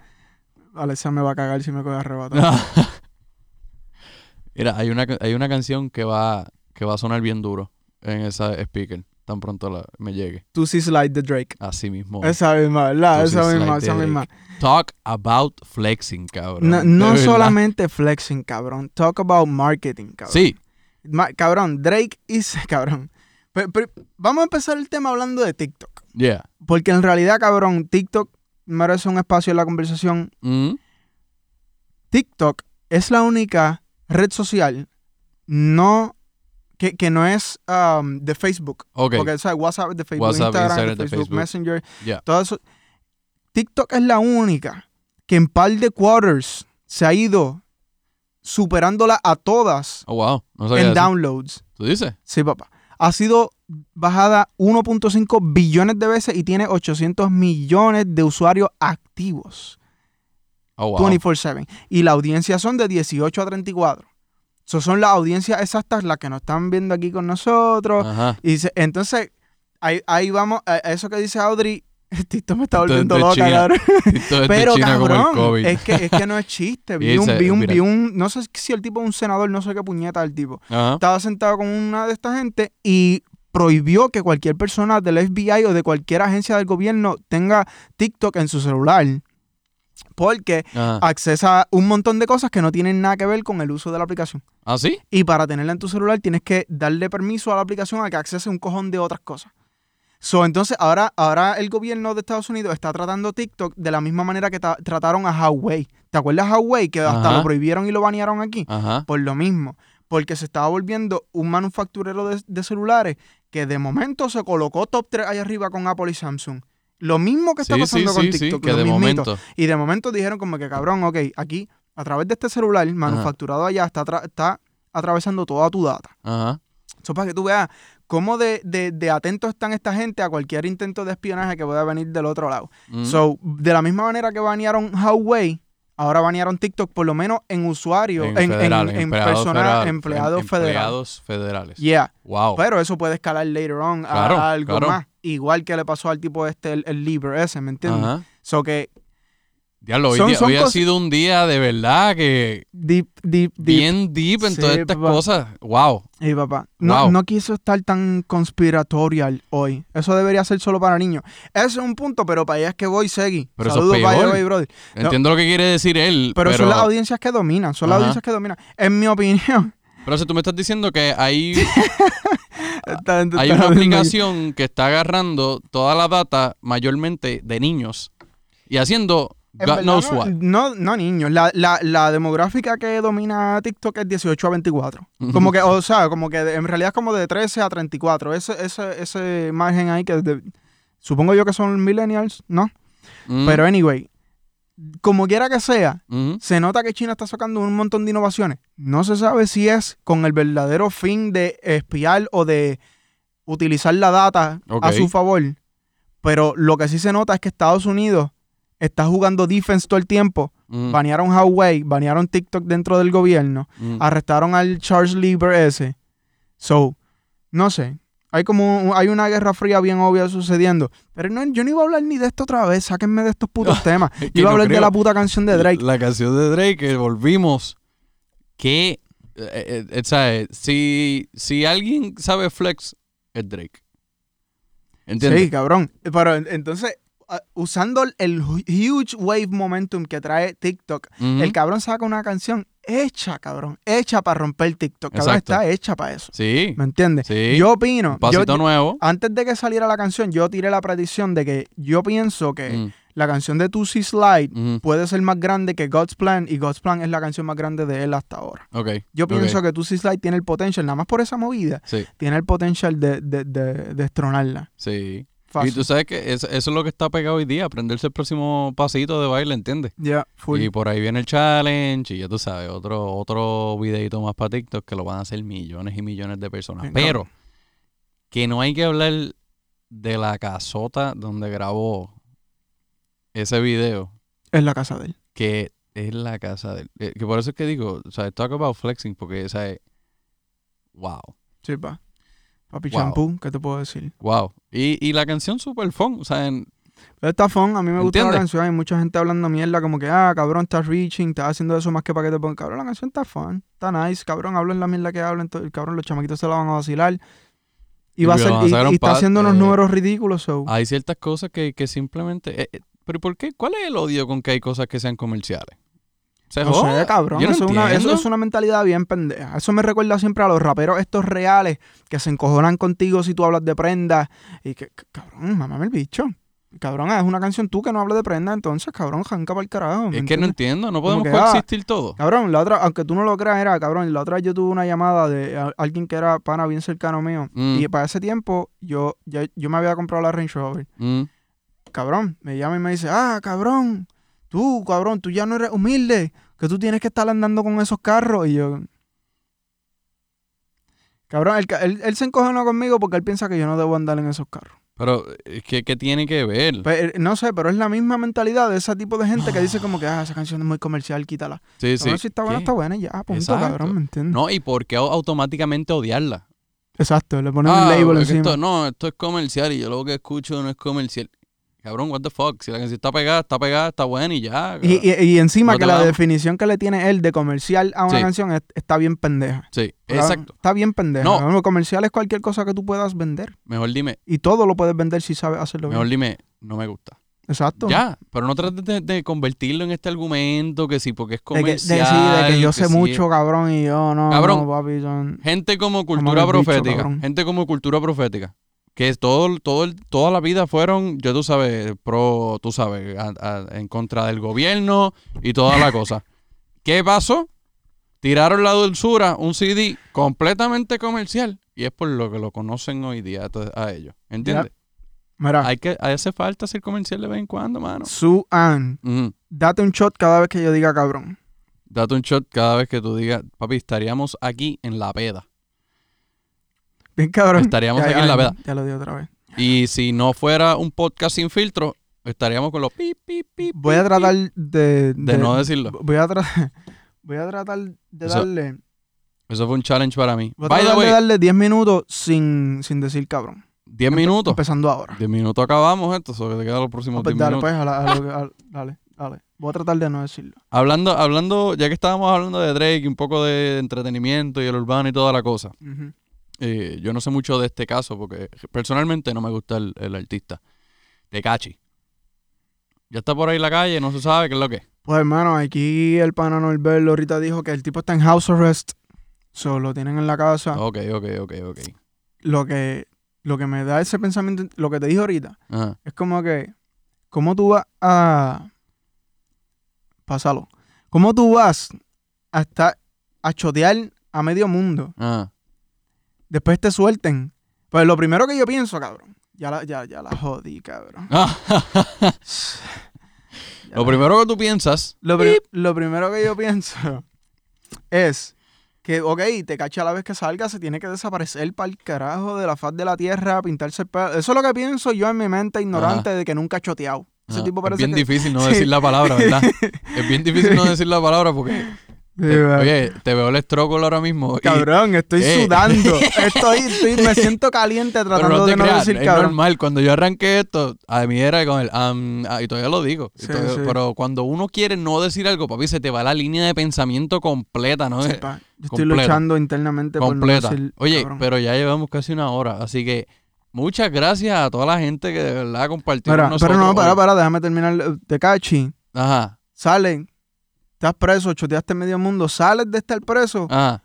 Alexa me va a cagar si me coge arrebato. Mira, hay una, hay una canción que va, que va a sonar bien duro en esa speaker. tan pronto la- me llegue. Tu Si Slide de Drake. Así mismo. Esa misma, ¿verdad? Esa misma, esa misma. Talk about flexing, cabrón. No, solamente flexing, cabrón. Talk about marketing, cabrón. Sí, Ma- cabrón, Drake is, cabrón. Pe- pe- vamos a empezar el tema hablando de TikTok. yeah. Porque en realidad, cabrón, TikTok merece un espacio en la conversación. Mm, TikTok es la única red social no que, que no es um, de Facebook. ok. Porque, ¿sabes? WhatsApp es de Facebook, WhatsApp, Instagram, de Facebook, Facebook. Messenger, Ya. todo eso. TikTok es la única que en par de quarters se ha ido superándola a todas Oh, wow. No en eso. downloads. ¿Tú dices? Sí, papá. Ha sido bajada 1.5 billones de veces y tiene 800 millones de usuarios activos. Oh, wow. 24/7. Y la audiencia son de 18 a 34. Esas son las audiencias exactas las que nos están viendo aquí con nosotros. Ajá. Y se- entonces, ahí, ahí vamos, a a eso que dice Audrey, Tito me está volviendo loca, China. cabrón. De Pero China como el cabrón, COVID. es que, es que no es chiste. Vi un, vi un, vi un, no sé si el tipo es un senador, no sé qué puñeta el tipo. Ajá. Estaba sentado con una de esta gente y prohibió que cualquier persona del FBI o de cualquier agencia del gobierno tenga TikTok en su celular. Porque Ajá. accesa un montón de cosas que no tienen nada que ver con el uso de la aplicación. ¿Ah, sí? Y para tenerla en tu celular tienes que darle permiso a la aplicación a que accese un cojón de otras cosas. So, entonces, ahora, ahora el gobierno de Estados Unidos está tratando TikTok de la misma manera que ta- trataron a Huawei. ¿Te acuerdas Huawei? Que hasta Ajá. lo prohibieron y lo banearon aquí. Ajá. Por lo mismo. Porque se estaba volviendo un manufacturero de, de celulares que de momento se colocó top 3 ahí arriba con Apple y Samsung. Lo mismo que está Sí, pasando sí, con sí, TikTok. que lo de mismito. momento. Y de momento dijeron como que, cabrón, ok, aquí, a través de este celular manufacturado allá, está, está atravesando toda tu data. Ajá. Eso para que tú veas cómo de, de, de atentos están esta gente a cualquier intento de espionaje que pueda venir del otro lado. Mm. So, de la misma manera que banearon Huawei, ahora banearon TikTok, por lo menos en usuarios, en, en, federal, en empleados personas, federal- empleados em- federales. Empleados federales. Yeah, Wow. pero eso puede escalar later on a- Claro, a algo claro. más. Igual que le pasó al tipo este, el, el Lieber ese, ¿me entiendes? Ajá. So que Diablo, hoy, Son- día- son hoy ha sido un día de verdad que deep, deep, deep. bien deep en Sí, todas estas papá. cosas. Wow. Ey, papá, no, Wow. no quiso estar tan conspiratorial hoy. Eso debería ser solo para niños. Ese es un punto, pero para allá es que voy, Segui. Pero eso es Saludos, by the peor. brother. Entiendo lo que quiere decir él, Pero, pero, son las audiencias que dominan, son las Ajá. audiencias que dominan. En mi opinión. pero si tú me estás diciendo que hay, hay una aplicación que está agarrando toda la data mayormente de niños y haciendo En God verdad, knows no, what. no, no niños. La, la, la demográfica que domina TikTok es 18 a 24. Como que, o sea, como que en realidad es como de 13 a 34. Ese, ese, ese margen ahí que de- supongo yo que son millennials, ¿no? Mm, Pero anyway, como quiera que sea, se nota que China está sacando un montón de innovaciones. No se sabe si es con el verdadero fin de espiar o de utilizar la data a su favor. Pero lo que sí se nota es que Estados Unidos está jugando defense todo el tiempo. Mm, Banearon Huawei, banearon TikTok dentro del gobierno, mm. arrestaron al Charles Lieber ese. So, no sé. Hay como hay una guerra fría bien obvia sucediendo. Pero no, yo no iba a hablar ni de esto otra vez. Sáquenme de estos putos temas. Yo iba a hablar de la puta canción de Drake. La canción de Drake, que volvimos. Que, eh, eh, eh, ¿sabes? Si, si alguien sabe flex, es Drake. ¿Entiendes? Sí, cabrón. Pero en- entonces, ah, usando el- el hu- huge wave momentum que trae TikTok, el cabrón saca una canción hecha, cabrón. Hecha para romper TikTok. Cabrón, Exacto. está hecha para eso. Sí. ¿Me entiendes? Sí. Yo opino. Pasito yo- nuevo. antes de que saliera la canción, yo tiré la predicción de que yo pienso que Mm, la canción de Tusi Slide puede ser más grande que God's Plan y God's Plan es la canción más grande de él hasta ahora. Ok. Yo pienso que Tusi Slide tiene el potencial, nada más por esa movida, Sí, tiene el potencial de, de, de, de destronarla. sí. Fácil. Y tú sabes que eso, eso es lo que está pegado hoy día, aprenderse el próximo pasito de baile, ¿entiendes? Ya, full. Y por ahí viene el challenge y ya tú sabes, otro, otro videito más para TikTok que lo van a hacer millones y millones de personas. Pero que no hay que hablar de la casota donde grabó ese video, Es la casa de él. que es la casa de él. Eh, Que por eso es que digo, o sea, talk about flexing, porque, o sea, wow, Sí, pa. Papi Wow. ¿qué te puedo decir? wow. Y, y la canción super fun, o sea, en- está fun, a mí me gusta la canción. Hay mucha gente hablando mierda como que, ah, cabrón, estás reaching, estás haciendo eso más que para que te pongan. Cabrón, la canción está fun, está nice, cabrón, hablen la mierda que hablen. to- Cabrón, los chamaquitos se la van a vacilar. Y, va a ser, a y, está haciendo unos eh, números ridículos. so. Hay ciertas cosas que, que simplemente... eh, eh, ¿Pero ¿y por qué? ¿Cuál es el odio con que hay cosas que sean comerciales? Se No joda. sé, cabrón. Yo no eso, es una, eso es una mentalidad bien pendeja. Eso me recuerda siempre a los raperos estos reales que se encojonan contigo si tú hablas de prenda. Y que, cabrón, mamame el bicho. Cabrón, es una canción tú que no hablas de prenda, entonces, cabrón, janca para el carajo. ¿me Es que no entiendo, no podemos que, ah, coexistir todos. Cabrón, la otra, aunque tú no lo creas, era, cabrón, la otra vez yo tuve una llamada de a- alguien que era pana bien cercano mío. Mm. Y para ese tiempo, yo, ya- yo me había comprado la Range Rover. Mm. Cabrón, me llama y me dice, ah, cabrón, tú, cabrón, tú ya no eres humilde, que tú tienes que estar andando con esos carros. Y yo... Cabrón, él, él, él se encojona conmigo porque él piensa que yo no debo andar en esos carros. Pero que ¿qué tiene que ver? Pues, eh, no sé, pero es la misma mentalidad de ese tipo de gente que dice como que, ah, esa canción es muy comercial, quítala. Sí, sí. Cabrón, si está buena, ¿Qué? está buena y ya, punto, Exacto. cabrón, ¿me entiendes? No, y por qué au- automáticamente odiarla. Exacto, le ponen Ah, un label es que encima. esto, no, esto es comercial y yo lo que escucho no es comercial. Cabrón, what the fuck. Si la canción está pegada, está pegada, está buena y ya. Y, y- y encima No que la definición que le tiene él de comercial a una Sí. canción es- está bien pendeja. sí, exacto. Está bien pendeja. No. Cabrón, comercial es cualquier cosa que tú puedas vender. Mejor dime, Y todo lo puedes vender si sabes hacerlo mejor bien. dime, no me gusta. Exacto. Ya, pero no trates de, de convertirlo en este argumento que sí, porque es De que, de, comercial. sí, de que yo sé sí mucho, cabrón, y yo no, Cabrón. no, papi, Gente como cultura profética. gente como cultura profética. Que todo, todo, toda la vida fueron, yo tú sabes, pro, tú sabes, a- a- en contra del gobierno y toda la cosa. ¿Qué pasó? Tiraron la dulzura, un CD completamente comercial. Y es por lo que lo conocen hoy día a, ellos. ¿Entiendes? Mira, Hay que, hace falta ser comercial de vez en cuando, mano. Su An, Ujú. date un shot cada vez que yo diga cabrón. Date un shot cada vez que tú digas, papi, estaríamos aquí en la peda. Bien cabrón. Estaríamos Ya, aquí ya, en la veda. Ya lo di otra vez. Y si no fuera un podcast sin filtro, estaríamos con los pi, pi, pi. Voy a tratar de... de no decirlo. Voy a, tra- voy a tratar de Eso- darle... Eso fue un challenge para mí. Voy a tratar de darle 10 minutos sin, sin decir cabrón. 10 minutos. Empezando ahora. 10 minutos acabamos esto, solo que te quedan los próximos pues 10 dale, minutos. pues, a la- a lo que- a- dale, dale. Voy a tratar de no decirlo. Hablando, hablando, ya que estábamos hablando de Drake, y un poco de entretenimiento y el urbano y toda la cosa. Ujú. Eh, yo no sé mucho de este caso porque personalmente no me gusta el, el artista. Tecachi. Ya está por ahí en la calle, no se sabe qué es lo que es. Pues hermano, aquí el pana Norberto ahorita dijo que el tipo está en house arrest. Solo lo tienen en la casa. Ok, ok, ok, ok. Lo que lo que me da ese pensamiento, lo que te dije ahorita, Ajá. es como que, ¿cómo tú vas a... Pásalo. ¿Cómo tú vas a estar a chotear a medio mundo? Ajá. Después te suelten. Pues lo primero que yo pienso, cabrón, ya la, ya, ya la jodí, cabrón. Ya Lo la- primero que tú piensas, Lo, pri- lo primero que yo pienso es que, ok, te cacha a la vez que salga, se tiene que desaparecer para el carajo de la faz de la tierra, pintarse el pelo. Eso es lo que pienso yo en mi mente ignorante de que nunca ha choteado. Ese tipo es parece bien que... difícil no Sí. decir la palabra, ¿verdad? es bien difícil no decir la palabra porque, Sí, oye, te veo el estrócolo ahora mismo. y- Cabrón, estoy Eh. sudando. Estoy, estoy- me siento caliente tratando no de no creas, decir es cabrón. normal. Cuando yo arranqué esto, a mí era con el am, ah, y todavía lo digo. Sí, todavía- sí. Pero cuando uno quiere no decir algo, papi, se te va la línea de pensamiento completa, ¿no? Eh, pa. Yo estoy completa. luchando internamente completa. por no decir Oye, cabrón. pero ya llevamos casi una hora, así que muchas gracias a toda la gente que de verdad compartió Mira, con nosotros. pero no, para, para, déjame terminar. Te cachi, Ajá, salen, estás preso, choteaste medio mundo, sales de estar preso, ajá,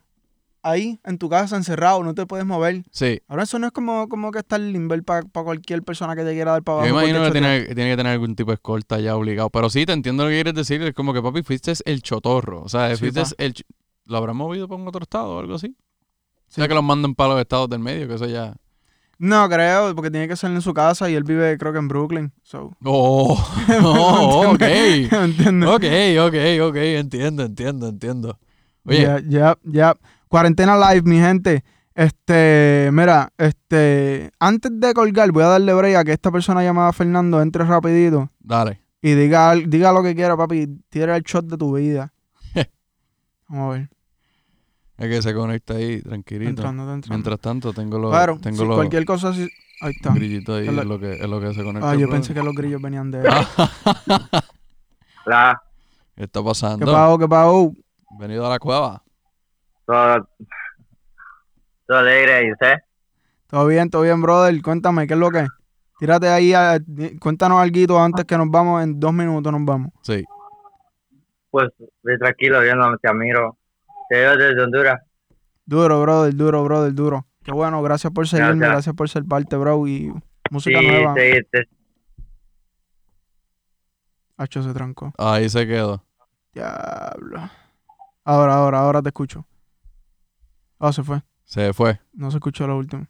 ahí en tu casa encerrado, no te puedes mover. sí. Ahora eso no es como, como que estar limber para cualquier persona que te quiera dar para Yo abajo. imagino que tiene, tiene que tener algún tipo de escolta ya obligado. Pero sí, te entiendo lo que quieres decir. Es como que, papi, fuiste el chotorro. O sea, Sí, fuiste pa. el... ¿Lo habrán movido para un otro estado o algo así? O sea, que los manden para los estados del medio, que eso ya... No, creo, porque tiene que ser en su casa y él vive creo que en Brooklyn. So. Oh, oh, ok. ¿Entiendes? Ok, ok, ok. Entiendo, entiendo, entiendo. Oye, Ya, ya, ya. Cuarentena live, mi gente. Este, mira, este, antes de colgar, voy a darle break a que esta persona llamada Fernando entre rapidito dale. y diga, diga lo que quiera, papi. Tira el shot de tu vida. Vamos a ver. Es que se conecta ahí, tranquilito. Entrando, entrando. Mientras tanto, tengo los, Claro, tengo si los cualquier cosa así. Ahí está. grillitos ahí, Es lo- es lo, que, es lo que se conecta. Ah, yo pensé que los grillos venían de. Hola, ¿Qué está ¿Qué pasando? pago, qué pago? Venido a la cueva. todo, todo alegre, ¿y usted? Todo bien, todo bien, brother. Cuéntame, ¿qué es lo que es? Tírate ahí, a- cuéntanos algo antes que nos vamos, en dos minutos nos vamos. Sí. Pues, bien tranquilo, viendo, te admiro. Te desde Honduras. Duro, brother, duro, brother, duro. Qué bueno, gracias por seguirme, Gracias. gracias por ser parte, bro, y Sí, música nueva. sí, te- Hacho se trancó. Ahí se quedó. Diablo. Ahora, ahora, ahora te escucho. Ah, se fue. Se fue. No se escuchó lo último.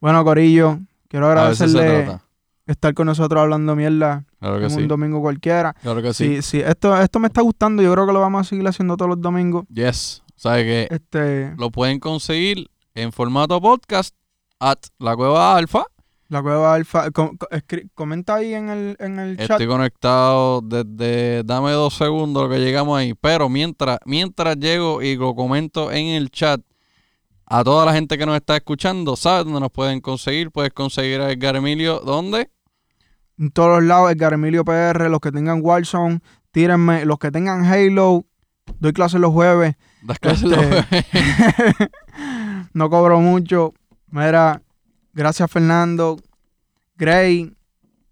Bueno, Corillo, quiero A veces se agradecerle trata. Estar con nosotros hablando mierda Claro que en sí. un domingo cualquiera. Claro que sí. Sí, sí, esto, esto me está gustando. Yo creo que lo vamos a seguir haciendo todos los domingos. Yes. ¿Sabes que Este, Lo pueden conseguir en formato podcast at la cueva alfa. la cueva alfa. com- comenta ahí en el, en el chat. Estoy conectado desde. Dame dos segundos que llegamos ahí. Pero mientras, mientras llego y lo comento en el chat, a toda la gente que nos está escuchando, ¿sabes dónde nos pueden conseguir? Puedes conseguir a Edgar Emilio. ¿Dónde? En todos los lados, Edgar Emilio PR, los que tengan Warzone, tírenme. Los que tengan Halo, doy clases los jueves. Das clases Este- los- no cobro mucho. Mira, gracias Fernando. Gray,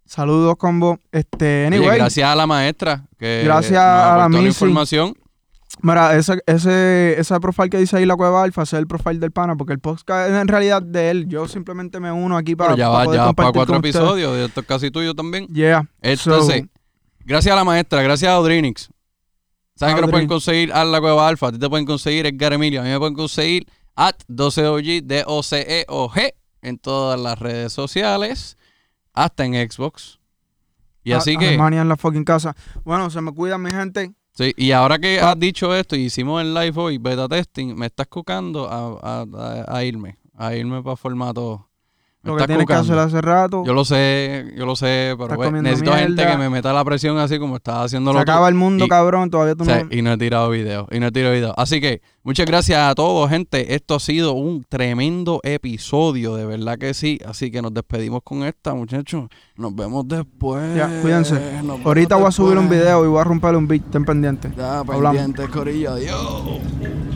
saludos combo. Este, Oye, anyway, gracias a la maestra. Que Gracias nos a la información. Mira, ese, ese, ese profile que dice ahí la cueva alfa, es el profile del pana, porque el podcast es en realidad de él. Yo simplemente me uno aquí para, Pero ya para va, poder ya va para cuatro episodios. Esto es casi tuyo también. Yeah. Entonces, So, gracias a la maestra, gracias a Audrinix. ¿Saben que nos pueden conseguir a la cueva alfa? A ti te pueden conseguir Edgar Emilio. A mí me pueden conseguir at 12OG, D-O-C-E-O-G en todas las redes sociales, hasta en Xbox. Y a- así que, Alemania en la fucking casa. Bueno, se me cuidan mi gente. Sí, y ahora que has dicho esto y hicimos el live hoy, beta testing, me estás cucando a, a- a- irme, a irme para formato. Lo que tienes que cucando. hacer hace rato. Yo lo sé, yo lo sé, pero pues, necesito gente que me meta la presión así como estás haciéndolo se tú. acaba el mundo, y- cabrón. Todavía tú Sí, no. y no he tirado video, y no he tirado video. Así que muchas gracias a todos, gente. Esto ha sido un tremendo episodio, de verdad que sí. Así que nos despedimos con esta, muchachos. Nos vemos después. Ya, cuídense. Nos Ahorita voy a subir un video y voy a romper un beat. Estén pendientes. Ya, Hablamos. pendientes, corillo. Adiós.